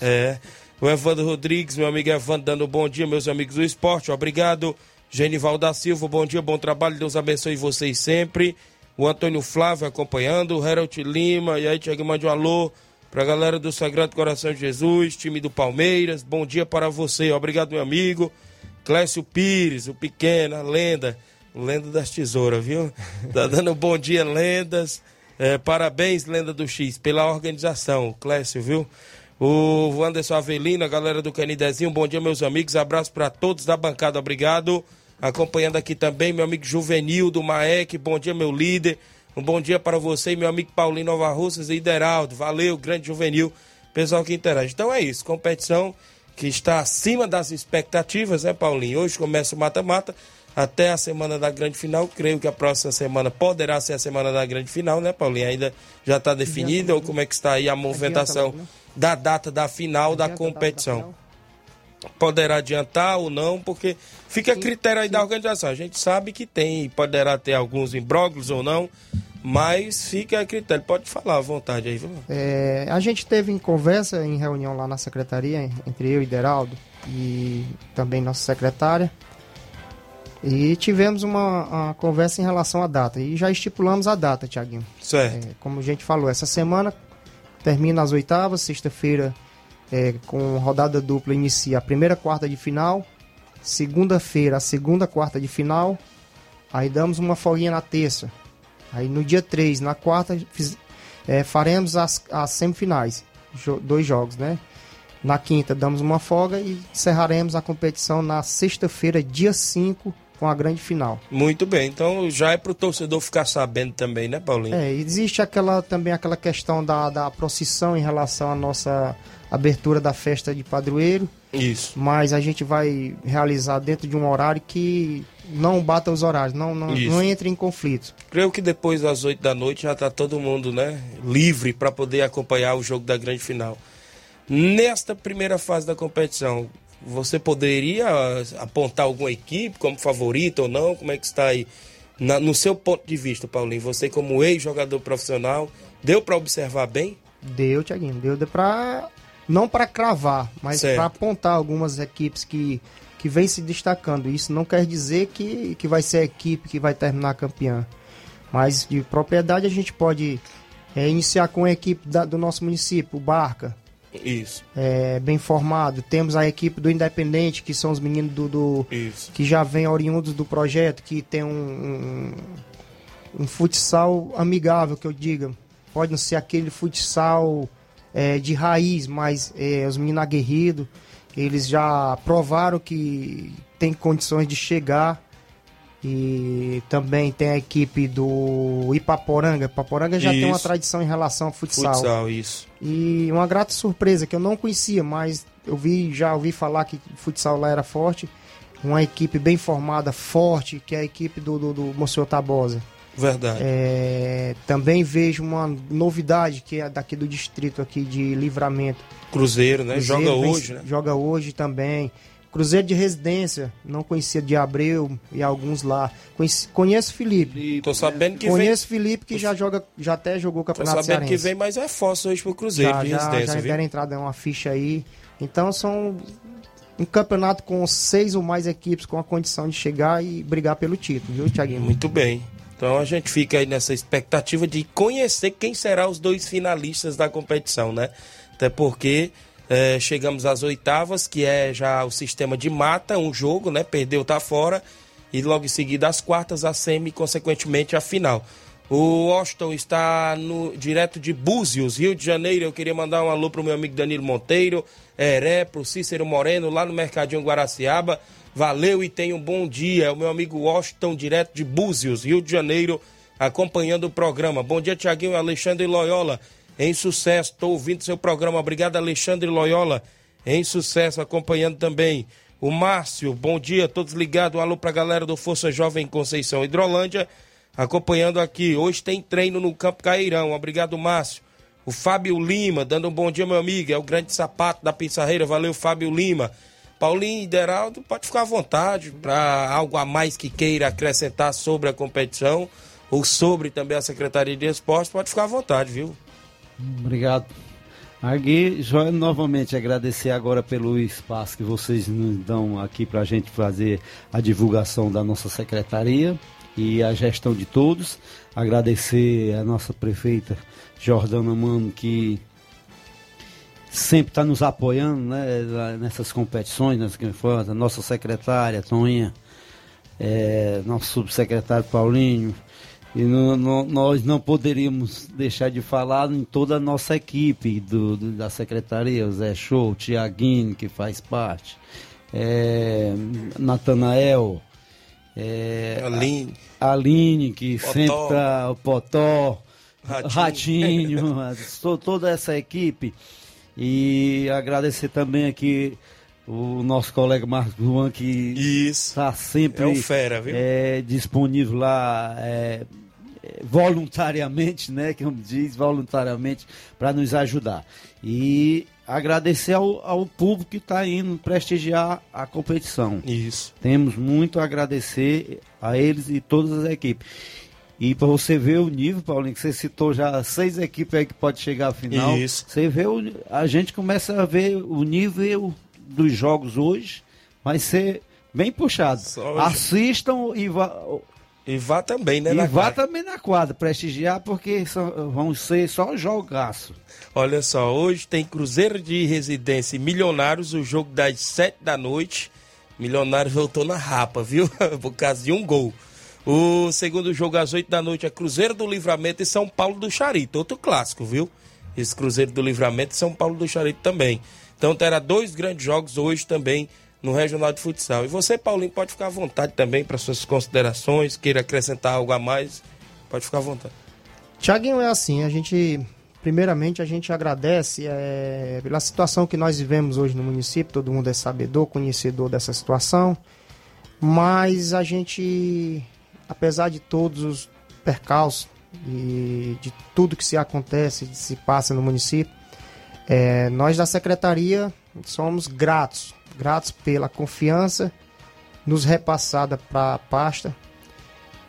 É. O Evandro Rodrigues, meu amigo Evandro, dando bom dia, meus amigos do esporte. Obrigado. Genival da Silva, bom dia, bom trabalho. Deus abençoe vocês sempre. O Antônio Flávio acompanhando. O Harold Lima. E aí, Tiago, mande um alô pra galera do Sagrado Coração de Jesus, time do Palmeiras. Bom dia para você. Obrigado, meu amigo. Clécio Pires, o pequeno, a lenda. Lenda das tesouras, viu? Tá dando bom dia, lendas. É, parabéns, Lenda do X, pela organização, Clécio, viu? O Anderson Avelino, a galera do Canidezinho, bom dia, meus amigos. Abraço para todos da bancada, obrigado. Acompanhando aqui também meu amigo Juvenil do Maek, bom dia, meu líder. Um bom dia para você e meu amigo Paulinho Nova Russas e Ideraldo. Valeu, grande Juvenil, pessoal que interage. Então é isso, competição que está acima das expectativas, né, Paulinho? Hoje começa o mata-mata até a semana da grande final. Creio que a próxima semana poderá ser a semana da grande final, né, Paulinho? Ainda já está definida ou como é que está aí a movimentação logo, né? da data da final da Adianta da competição? Poderá adiantar ou não, porque fica a critério aí da organização. A gente sabe que tem, poderá ter alguns imbróglios ou não, mas fica a critério. Pode falar à vontade aí, viu? É, a gente teve em conversa, em reunião lá na secretaria, entre eu e Deraldo e também nossa secretária, e tivemos uma, uma conversa em relação à data. E já estipulamos a data, Tiaguinho. Certo. É, como a gente falou, essa semana termina as oitavas, sexta-feira é, com rodada dupla inicia a primeira quarta de final, segunda-feira a segunda quarta de final, aí damos uma folguinha na terça. Aí no dia 3, na quarta, fiz- é, faremos as, as semifinais, jo- dois jogos, né? Na quinta damos uma folga e encerraremos a competição na sexta-feira, dia 5, com a grande final. Muito bem. Então já é pro torcedor ficar sabendo também, né, Paulinho? É, existe aquela também aquela questão da, da procissão em relação à nossa abertura da festa de padroeiro, Isso. mas a gente vai realizar dentro de um horário que não bata os horários, não, não, Isso. não entre em conflito. Creio que depois das 8 da noite já tá todo mundo, né, livre para poder acompanhar o jogo da grande final. Nesta primeira fase da competição, você poderia apontar alguma equipe como favorita ou não? Como é que está aí? Na- no seu ponto de vista, Paulinho, você como ex-jogador profissional, deu para observar bem? Deu, Tiaguinho, deu, deu pra. Não para cravar, mas para apontar algumas equipes que, que vem se destacando. Isso não quer dizer que, que vai ser a equipe que vai terminar campeã. Mas de propriedade a gente pode é, iniciar com a equipe da- do nosso município, o Barca. Isso, é, bem formado. Temos a equipe do Independente, que são os meninos do, do- isso. que já vêm oriundos do projeto, que tem um, um, um futsal amigável, que eu diga. Pode não ser aquele futsal é, de raiz, mas é, os meninos aguerridos, eles já provaram que tem condições de chegar. E também tem a equipe do Ipaporanga. Ipaporanga já tem uma Isso. tradição em relação ao futsal. Futsal, isso. E uma grata surpresa que eu não conhecia, mas eu vi, já ouvi falar que o futsal lá era forte. Uma equipe bem formada, forte, que é a equipe do, do, do Monsenhor Tabosa. Verdade. É, também vejo uma novidade que é daqui do distrito aqui de Livramento. Cruzeiro, né? Cruzeiro Joga vem- hoje, né? Joga hoje também. Cruzeiro de residência, não conhecia de Abreu e alguns lá. Conheci, conheço o Felipe. Tô sabendo que conheço o Felipe que já joga, já até jogou o vem. Tô Campeonato sabendo que Cearense. vem mais reforço hoje pro Cruzeiro já, de já, residência, já viu? deram entrada em uma ficha aí. Então são um campeonato com seis ou mais equipes com a condição de chegar e brigar pelo título, viu, Thiaguinho? Muito bem. Então a gente fica aí nessa expectativa de conhecer quem será os dois finalistas da competição, né? Até porque é, chegamos às oitavas, que é já o sistema de mata, um jogo, né? Perdeu, tá fora. E logo em seguida as quartas, a semi consequentemente a final. O Washington está no direto de Búzios, Rio de Janeiro. Eu queria mandar um alô pro meu amigo Danilo Monteiro, Heré, pro Cícero Moreno, lá no Mercadinho Guaraciaba. Valeu e tenha um bom dia. É o meu amigo Washington, direto de Búzios, Rio de Janeiro, acompanhando o programa. Bom dia, Tiaguinho Alexandre Loyola. Em sucesso, estou ouvindo seu programa. Obrigado, Alexandre Loyola. Em sucesso, acompanhando também. O Márcio, bom dia, todos ligados. Um alô pra galera do Força Jovem Conceição Hidrolândia acompanhando aqui. Hoje tem treino no Campo Cairão. Obrigado, Márcio. O Fábio Lima, dando um bom dia, meu amigo. É o grande sapato da Pissarreira. Valeu, Fábio Lima. Paulinho e Deraldo, pode ficar à vontade para algo a mais que queira acrescentar sobre a competição ou sobre também a Secretaria de Esportes, pode ficar à vontade, viu? Obrigado. Agui, Joel, novamente agradecer agora pelo espaço que vocês nos dão aqui para a gente fazer a divulgação da nossa secretaria e a gestão de todos. Agradecer a nossa prefeita Jordana Mano, que sempre está nos apoiando né, nessas competições, nessas a nossa secretária, Toninha, é, nosso subsecretário Paulinho. E nós não poderíamos deixar de falar em toda a nossa equipe do, do da secretaria, o Zé Show, o Tiaguinho, que faz parte, é, Natanael, é, Aline. A, Aline, que Potó. sempre tá, o Potó, Ratinho, Ratinho toda essa equipe. E agradecer também aqui o nosso colega Marcos Juan, que está sempre é um fera? É, disponível lá é voluntariamente, né? Como diz, voluntariamente, para nos ajudar. E agradecer ao, ao público que está indo prestigiar a competição. Isso. Temos muito a agradecer a eles e todas as equipes. E para você ver o nível, Paulinho, que você citou já seis equipes aí que pode chegar à final. Isso. Você vê, o, a gente começa a ver o nível dos jogos hoje, vai ser bem puxado. Assistam e e vá também, né? E vá quadra. também na quadra, prestigiar, porque são, vão ser só jogaço. Olha só, hoje tem Cruzeiro de Residência e Milionários, o jogo das sete da noite. Milionários voltou na rapa, viu? Por causa de um gol. O segundo jogo às oito da noite é Cruzeiro do Livramento e São Paulo do Charito. Outro clássico, viu? Esse Cruzeiro do Livramento e São Paulo do Charito também. Então terá dois grandes jogos hoje também no Regional de Futsal. E você, Paulinho, pode ficar à vontade também para suas considerações, queira acrescentar algo a mais, pode ficar à vontade. Tiaguinho, é assim, a gente, primeiramente, a gente agradece é, pela situação que nós vivemos hoje no município, todo mundo é sabedor, conhecedor dessa situação, mas a gente, apesar de todos os percalços e de tudo que se acontece, se passa no município, é, nós da secretaria somos gratos gratos pela confiança nos repassada para a pasta.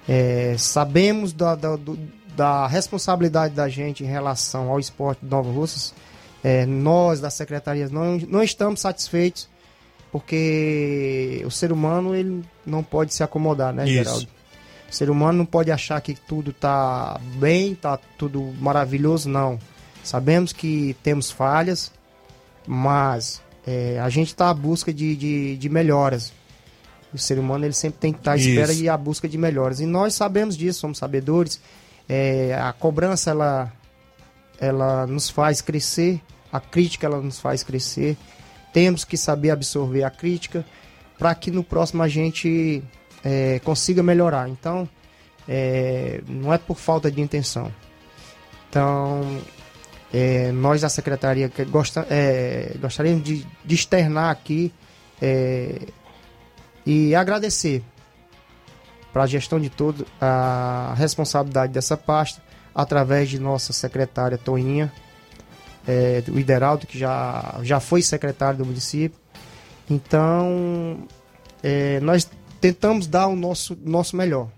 É, sabemos da, da, do, da, responsabilidade da gente em relação ao esporte de Nova Russas. É, nós, da Secretaria, não, não estamos satisfeitos porque o ser humano ele não pode se acomodar, né, Isso. Geraldo? O ser humano não pode achar que tudo está bem, está tudo maravilhoso, não. Sabemos que temos falhas, mas é, a gente está à busca de, de, de, melhoras. O ser humano ele sempre tem que estar tá à espera e à busca de melhoras. E nós sabemos disso, somos sabedores. É, a cobrança ela, ela nos faz crescer, a crítica ela nos faz crescer. Temos que saber absorver a crítica para que no próximo a gente é, consiga melhorar. Então, é, não é por falta de intenção. Então, é, nós da secretaria gosta, é, gostaríamos de, de, externar aqui é, e agradecer para a gestão de todo a responsabilidade dessa pasta através de nossa secretária Toinha, é, do Ideraldo, que já, já foi secretário do município. Então, é, nós tentamos dar o nosso, nosso melhor.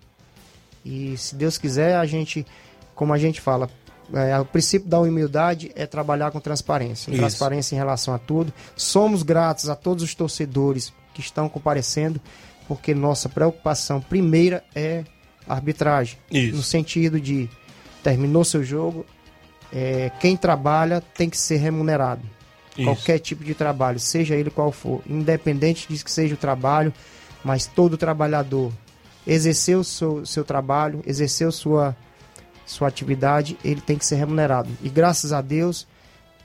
E se Deus quiser, a gente, como a gente fala, é, o princípio da humildade é trabalhar com transparência. Transparência em relação a tudo. Somos gratos a todos os torcedores que estão comparecendo, porque nossa preocupação primeira é arbitragem. Isso. No sentido de terminou seu jogo, é, quem trabalha tem que ser remunerado. Isso. Qualquer tipo de trabalho, seja ele qual for, independente de que seja o trabalho, mas todo trabalhador exerceu o seu, seu trabalho, exerceu sua, sua atividade, ele tem que ser remunerado. E graças a Deus,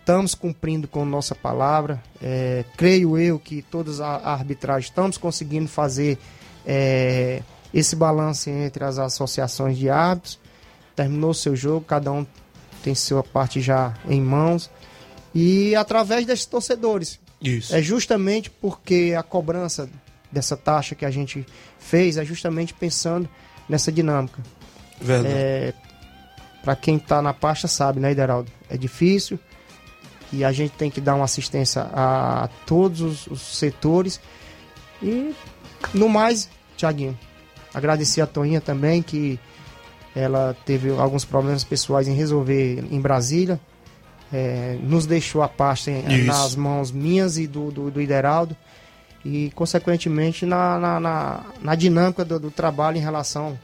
estamos cumprindo com nossa palavra. É, creio eu que todas a, a arbitragem estamos conseguindo fazer é, esse balanço entre as associações de árbitros. Terminou o seu jogo, cada um tem sua parte já em mãos. E através desses torcedores. Isso. É justamente porque a cobrança dessa taxa que a gente fez é justamente pensando nessa dinâmica. Verdade. É, para quem está na pasta sabe, né, Ideraldo? É difícil e a gente tem que dar uma assistência a todos os, os setores. E no mais, Tiaguinho, agradecer a Toinha também, que ela teve alguns problemas pessoais em resolver em Brasília. É, nos deixou a pasta em- nas mãos minhas e do, do, do Ideraldo. E, consequentemente, na, na, na, na dinâmica do, do trabalho em relação.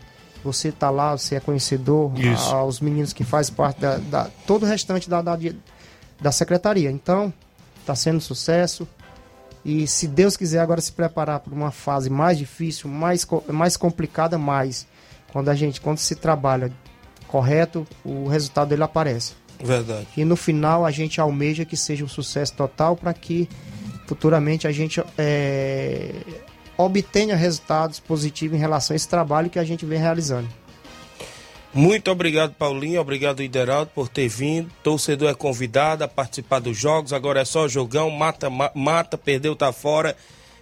Você tá lá, você é conhecedor, Isso. aos meninos que fazem parte da, da- todo o restante da, da, da secretaria. Então, está sendo sucesso. E se Deus quiser agora se preparar para uma fase mais difícil, mais, mais complicada, mais quando a gente, quando se trabalha correto, o resultado dele aparece. Verdade. E no final a gente almeja que seja um sucesso total para que futuramente a gente é, obtenha resultados positivos em relação a esse trabalho que a gente vem realizando. Muito obrigado, Paulinho. Obrigado, Ideraldo, por ter vindo. Torcedor é convidado a participar dos jogos. Agora é só jogão, mata, ma- mata, perdeu, tá fora.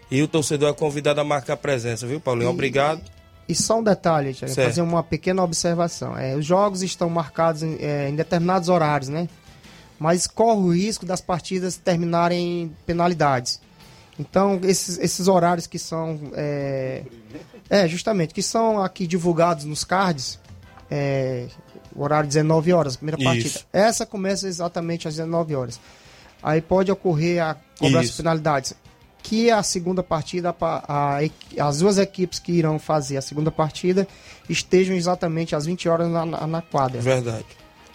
E o torcedor é convidado a marcar presença, viu, Paulinho? E- Obrigado. E só um detalhe, Thiago, fazer uma pequena observação. É, os jogos estão marcados em, é, em determinados horários, né? Mas corre o risco das partidas terminarem em penalidades. Então, esses, esses horários que são. É, é, justamente, que são aqui divulgados nos cards, é, o horário 19 horas, primeira Isso. partida. Essa começa exatamente às 19 horas. Aí pode ocorrer a cobrança de penalidades. Que a segunda partida, a- a as duas equipes que irão fazer a segunda partida estejam exatamente às 20 horas na, na, na quadra. Verdade.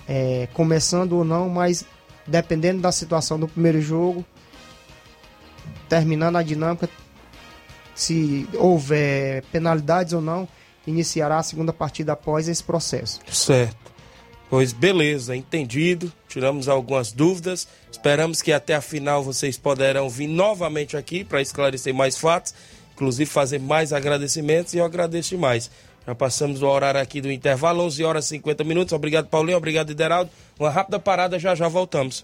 É, começando ou não, mas dependendo da situação do primeiro jogo, terminando a dinâmica, se houver penalidades ou não, iniciará a segunda partida após esse processo. Certo. Pois beleza, entendido. Tiramos algumas dúvidas. Esperamos que até a final vocês poderão vir novamente aqui para esclarecer mais fatos, inclusive fazer mais agradecimentos e eu agradeço demais. Já passamos o horário aqui do intervalo, 11 horas e 50 minutos. Obrigado, Paulinho. Obrigado, Ideraldo. Uma rápida parada, já já voltamos.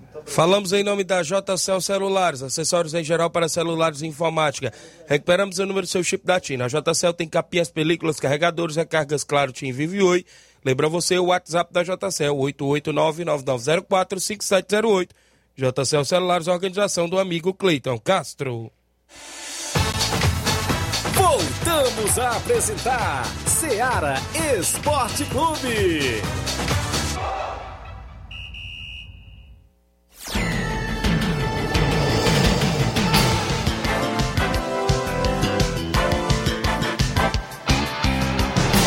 Falamos em nome da JCL Celulares, acessórios em geral para celulares e informática. Recuperamos o número do seu chip da TIM. A JCL tem capinhas, películas, carregadores, recargas Claro, TIM, Vivo e Oi. Lembra você o WhatsApp da JCL, 889-9904-5708. JCL Celulares, organização do amigo Cleiton Castro. Voltamos a apresentar Seara Esporte Clube.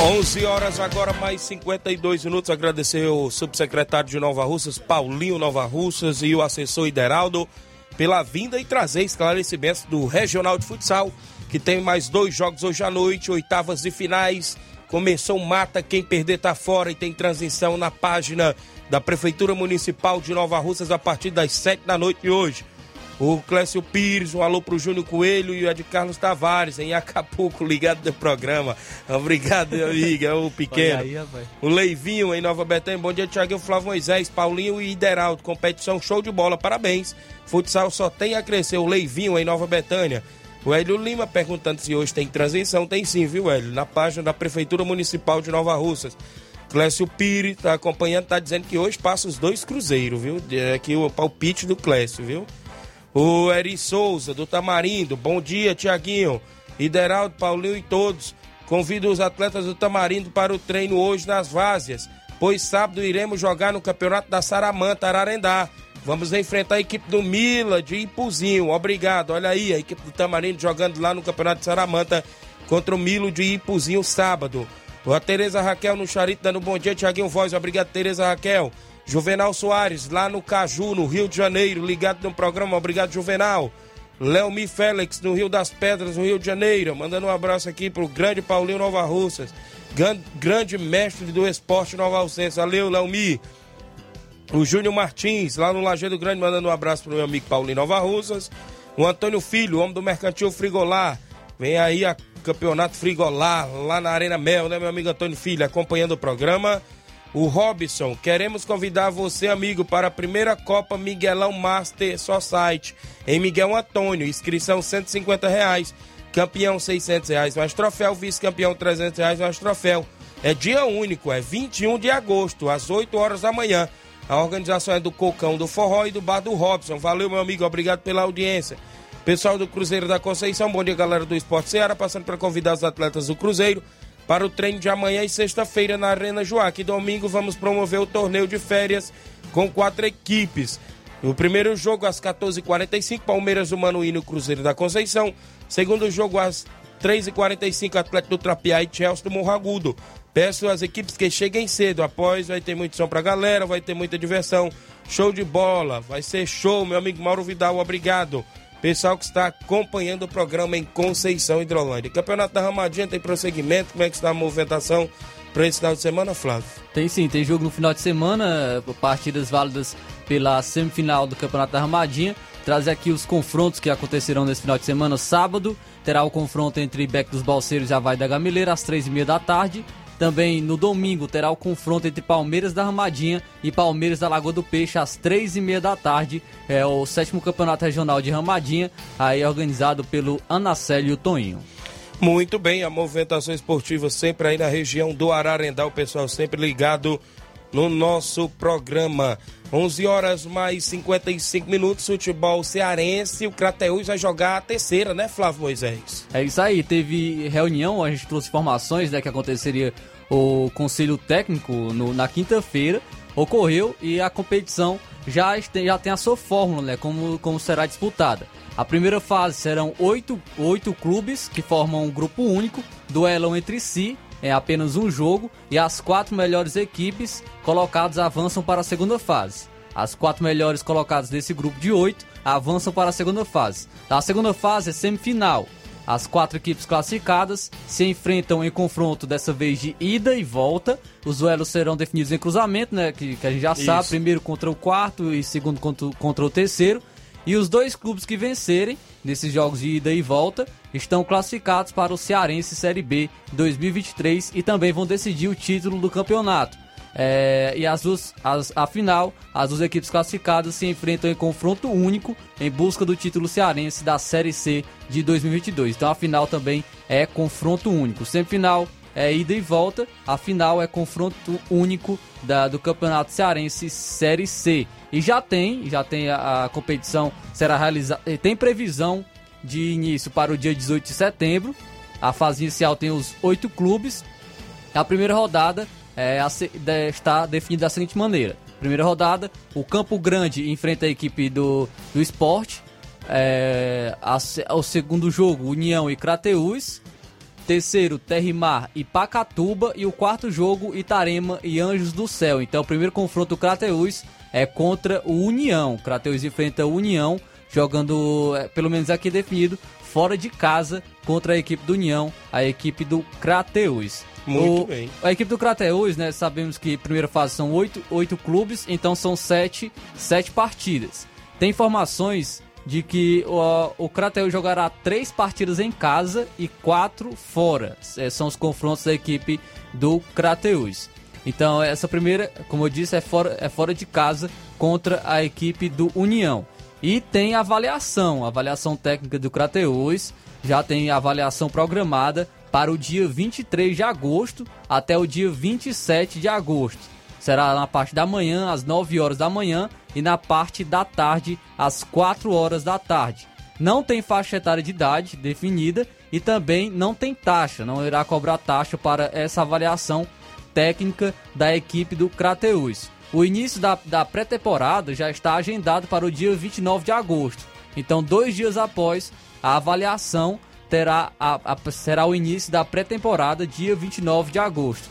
Onze horas agora, mais 52 minutos. Agradecer o subsecretário de Nova Russas, Paulinho Nova Russas, e o assessor Ideraldo pela vinda e trazer esclarecimentos do Regional de Futsal, que tem mais dois jogos hoje à noite, oitavas de finais, Começou Mata, quem perder tá fora e tem transição na página da Prefeitura Municipal de Nova Russas a partir das 7 da noite de hoje. O Clécio Pires, um alô pro Júnior Coelho e o Ed Carlos Tavares, em Acapulco, ligado no programa. Obrigado, meu amigo, é o pequeno. Aí, o Leivinho, em Nova Betânia. Bom dia, Thiago Flávio Moisés, Paulinho e Ideraldo. Competição show de bola, parabéns. Futsal só tem a crescer. O Leivinho, em Nova Betânia. O Hélio Lima perguntando se hoje tem transição. Tem sim, viu, Hélio? Na página da Prefeitura Municipal de Nova Russas. Clécio Pires tá acompanhando, tá dizendo que hoje passa os dois cruzeiros, viu? É aqui o palpite do Clécio, viu? O Eri Souza, do Tamarindo. Bom dia, Tiaguinho. Ideraldo, Paulinho e todos. Convido os atletas do Tamarindo para o treino hoje nas Vázias, pois sábado iremos jogar no Campeonato da Saramanta, Ararendá. Vamos enfrentar a equipe do Mila de Ipuzinho. Obrigado. Olha aí, a equipe do Tamarindo jogando lá no Campeonato de Saramanta contra o Milo de Ipuzinho sábado. A Tereza Raquel no Charito dando bom dia, Tiaguinho Voz. Obrigado, Tereza Raquel. Juvenal Soares, lá no Caju, no Rio de Janeiro, ligado no programa. Obrigado, Juvenal. Leomi Félix, no Rio das Pedras, no Rio de Janeiro. Mandando um abraço aqui pro grande Paulinho Nova Russas. Gran- Grande mestre do esporte Nova Alcense. Valeu, Leomi. O Júnior Martins, lá no Lajeado Grande, mandando um abraço pro meu amigo Paulinho Nova Russas. O Antônio Filho, homem do Mercantil Frigolar. Vem aí a Campeonato Frigolar, lá na Arena Mel, né, meu amigo Antônio Filho, acompanhando o programa. O Robson, queremos convidar você, amigo, para a primeira Copa Miguelão Master Society, em Miguel Antônio. Inscrição 150 reais. Campeão 600 reais, mais troféu. Vice-campeão 300 reais, mais troféu. É dia único, é 21 de agosto, às 8 horas da manhã. A organização é do Cocão do Forró e do Bar do Robson. Valeu, meu amigo, obrigado pela audiência. Pessoal do Cruzeiro da Conceição, bom dia, galera do Esporte Ceará, passando para convidar os atletas do Cruzeiro para o treino de amanhã e sexta-feira na Arena Joaquim. Domingo vamos promover o torneio de férias com quatro equipes. O primeiro jogo às 14h45, Palmeiras do Manuíno e Cruzeiro da Conceição. Segundo jogo às 3h45, Atlético do Trapiá e Chelsea do Morro Agudo. Peço às equipes que cheguem cedo, após vai ter muito som pra galera, vai ter muita diversão, show de bola, vai ser show, meu amigo Mauro Vidal, obrigado. Pessoal que está acompanhando o programa em Conceição Hidrolândia. Campeonato da Ramadinha tem prosseguimento, como é que está a movimentação para esse final de semana, Flávio? Tem sim, tem jogo no final de semana, partidas válidas pela semifinal do Campeonato da Ramadinha. Trazer aqui os confrontos que acontecerão nesse final de semana. Sábado terá o confronto entre Beck dos Balseiros e Havaí da Gamileira às três e meia da tarde. Também no domingo terá o confronto entre Palmeiras da Ramadinha e Palmeiras da Lagoa do Peixe às três e meia da tarde. É o sétimo campeonato regional de Ramadinha, aí organizado pelo Anacélio Toinho. Muito bem, a movimentação esportiva sempre aí na região do Ararendá, o pessoal sempre ligado no nosso programa. 11 horas mais 55 minutos, futebol cearense, o Crateús vai jogar a terceira, né, Flávio Moisés? É isso aí, teve reunião, a gente trouxe informações né, que aconteceria o conselho técnico no- na quinta-feira, ocorreu e a competição já, este- já tem a sua fórmula, né, como, como será disputada. A primeira fase serão oito, oito clubes que formam um grupo único, duelam entre si, é apenas um jogo, e as quatro melhores equipes colocadas avançam para a segunda fase. As quatro melhores colocadas desse grupo de oito avançam para a segunda fase. A segunda fase é semifinal. As quatro equipes classificadas se enfrentam em confronto dessa vez de ida e volta. Os duelos serão definidos em cruzamento, né? Que, que a gente já sabe. Isso. Primeiro contra o quarto e segundo contra, contra o terceiro. E os dois clubes que vencerem nesses jogos de ida e volta estão classificados para o Cearense Série B 2023 e também vão decidir o título do campeonato. É, e as duas, as, afinal, as duas equipes classificadas se enfrentam em confronto único em busca do título cearense da Série C de 2022. Então a final também é confronto único. Semifinal é ida e volta, a final é confronto único da, do Campeonato Cearense Série C. E já tem, já tem a, a competição será realizada, tem previsão de início para o dia 18 de setembro. A fase inicial tem os oito clubes. A primeira rodada é, está definida da seguinte maneira: primeira rodada, o Campo Grande enfrenta a equipe do, do esporte. É, a o segundo jogo, União e Crateús. Terceiro, Terrimar e Pacatuba. E o quarto jogo, Itarema e Anjos do Céu. Então, o primeiro confronto do Crateús é contra o União. Crateús enfrenta o União, jogando, é, pelo menos aqui definido, fora de casa contra a equipe do União, a equipe do Crateus. Muito O- bem. A equipe do Crateus, né, sabemos que primeira fase são oito, oito clubes, então são sete, sete partidas. Tem informações de que o, o Crateus jogará três partidas em casa e quatro fora. É, são os confrontos da equipe do Crateus. Então, essa primeira, como eu disse, é fora, é fora de casa contra a equipe do União. E tem avaliação, avaliação técnica do Crateus, já tem avaliação programada para o dia 23 de agosto até o dia 27 de agosto. Será na parte da manhã, às 9 horas da manhã, e na parte da tarde, às 4 horas da tarde. Não tem faixa etária de idade definida e também não tem taxa, não irá cobrar taxa para essa avaliação técnica da equipe do Crateus. O início da, da pré-temporada já está agendado para o dia 29 de agosto. Então, dois dias após a avaliação, terá a- a- será o início da pré-temporada, dia 29 de agosto.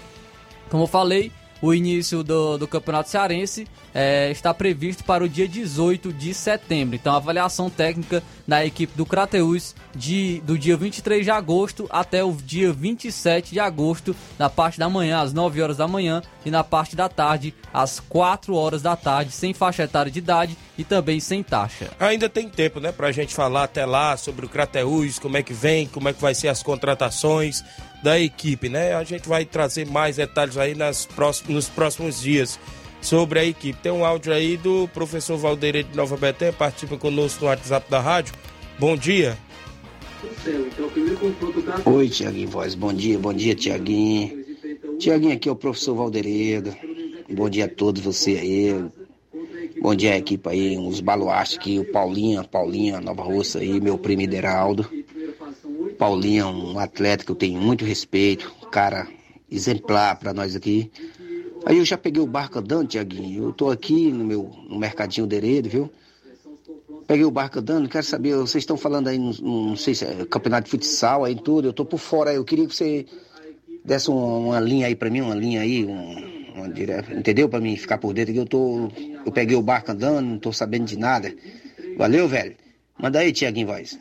Como eu falei, o início do, do Campeonato Cearense eh, está previsto para o dia 18 de setembro. Então, a avaliação técnica na equipe do Crateus de, do dia 23 de agosto até o dia 27 de agosto, na parte da manhã, às 9 horas da manhã, e na parte da tarde, às 4 horas da tarde, sem faixa etária de idade e também sem taxa. Ainda tem tempo, né, pra gente falar até lá sobre o Crateus, como é que vem, como é que vai ser as contratações da equipe, né? A gente vai trazer mais detalhes aí nas próximos, nos próximos dias sobre a equipe. Tem um áudio aí do professor Valdeire de Nova Betânia, participa conosco no WhatsApp da rádio. Bom dia. Oi, Tiaguinho Voz. Bom dia, bom dia, Tiaguinho. Tiaguinho, aqui é o professor Valderedo. Bom dia a todos você aí. Bom dia a equipe aí, os baluartes aqui, o Paulinha, Paulinha, Nova Russa aí, meu primo Ideraldo. Paulinho é um atleta que eu tenho muito respeito, um cara exemplar pra nós aqui. Aí eu já peguei o barco andando, Tiaguinho. Eu tô aqui no meu no mercadinho Deredo, viu? Peguei o barco andando, quero saber, vocês estão falando aí, não, não sei se é campeonato de futsal aí tudo, eu tô por fora aí, eu queria que você desse uma, uma linha aí pra mim, uma linha aí, um, uma dire... entendeu? Pra mim ficar por dentro, que eu tô, eu peguei o barco andando, não tô sabendo de nada. Valeu, velho? Manda aí, Tiaguinho Voz.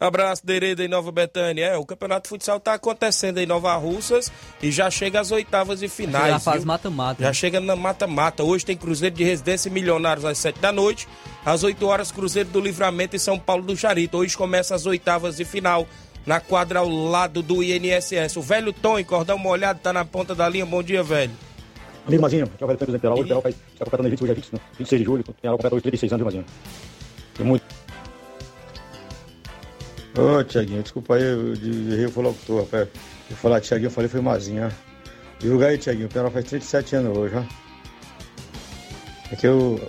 Abraço, Dereda em Nova Betânia. É, o Campeonato de Futsal tá acontecendo em Nova Russas e já chega às oitavas e finais. Fase viu? mata-mata. Já chega na mata-mata. Hoje tem Cruzeiro de Residência e Milionários às 7 da noite. Às 8 horas, Cruzeiro do Livramento e São Paulo do Charito. Hoje começa as oitavas de final na quadra ao lado do INSS. O velho Tom, em cordão molhado, tá na ponta da linha. Bom dia, velho. Amigo Mazinho, que é o velho Pedro Imperial. Hoje o Imperial faz, está completando 20, hoje é 20, né? 26 de julho. O Imperial completa hoje 36 anos, Mazinho? Tem muito. Ô, Tiaguinho, desculpa aí, eu de errei o locutor, rapaz. Eu falar Tiaguinho, eu falei foi Mazinho, ó. Divulga aí, Tiaguinho, o Imperial faz 37 anos hoje, ó. É que eu.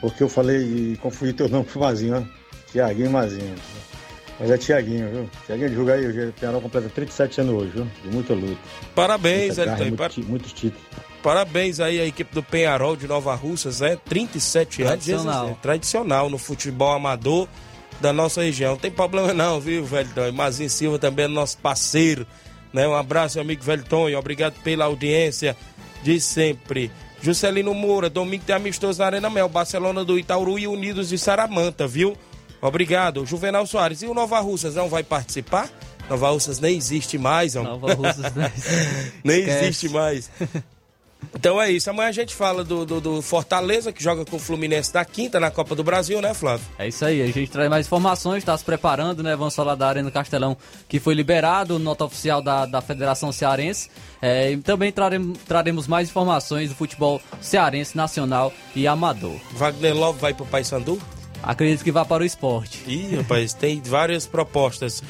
Porque eu falei e confundi teu nome com Mazinho, ó. Tiaguinho e Mazinho. Mas é Tiaguinho, viu? Tiaguinho, divulga aí, hoje o Imperial completa 37 anos hoje, viu? De muita luta. Parabéns, Tom. muito Par- Muitos títulos. Parabéns aí à equipe do Penharol de Nova Russas, é 37 anos. Tradicional. É tradicional no futebol amador da nossa região. Não tem problema não, viu, velho Tom? E Mazinho Silva também é nosso parceiro. Né? Um abraço, meu amigo velho Tom, e obrigado pela audiência de sempre. Juscelino Moura, domingo tem amistoso na Arena Mel, Barcelona do Itaúru e Unidos de Saramanta, viu? Obrigado. Juvenal Soares, e o Nova Russas não vai participar? Nova Russas nem existe mais, ó. Nova Russas, nem existe mais. Então é isso. Amanhã a gente fala do, do, do Fortaleza, que joga com o Fluminense da quinta na Copa do Brasil, né, Flávio? É isso aí, a gente traz mais informações, está se preparando, né? Vamos falar da Arena Castelão, que foi liberado, nota oficial da, da Federação Cearense. É, e também traremos, traremos mais informações do futebol cearense, nacional e amador. Wagner Love vai pro Paysandu? Acredito que vá para o esporte. Ih, rapaz, tem várias propostas.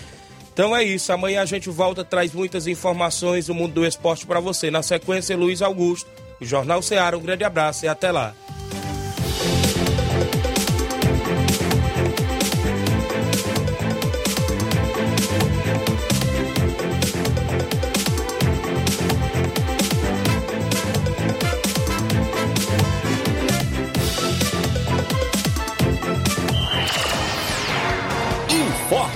Então é isso. Amanhã a gente volta, traz muitas informações do mundo do esporte para você. Na sequência, Luiz Augusto, o Jornal Ceará. Um grande abraço e até lá.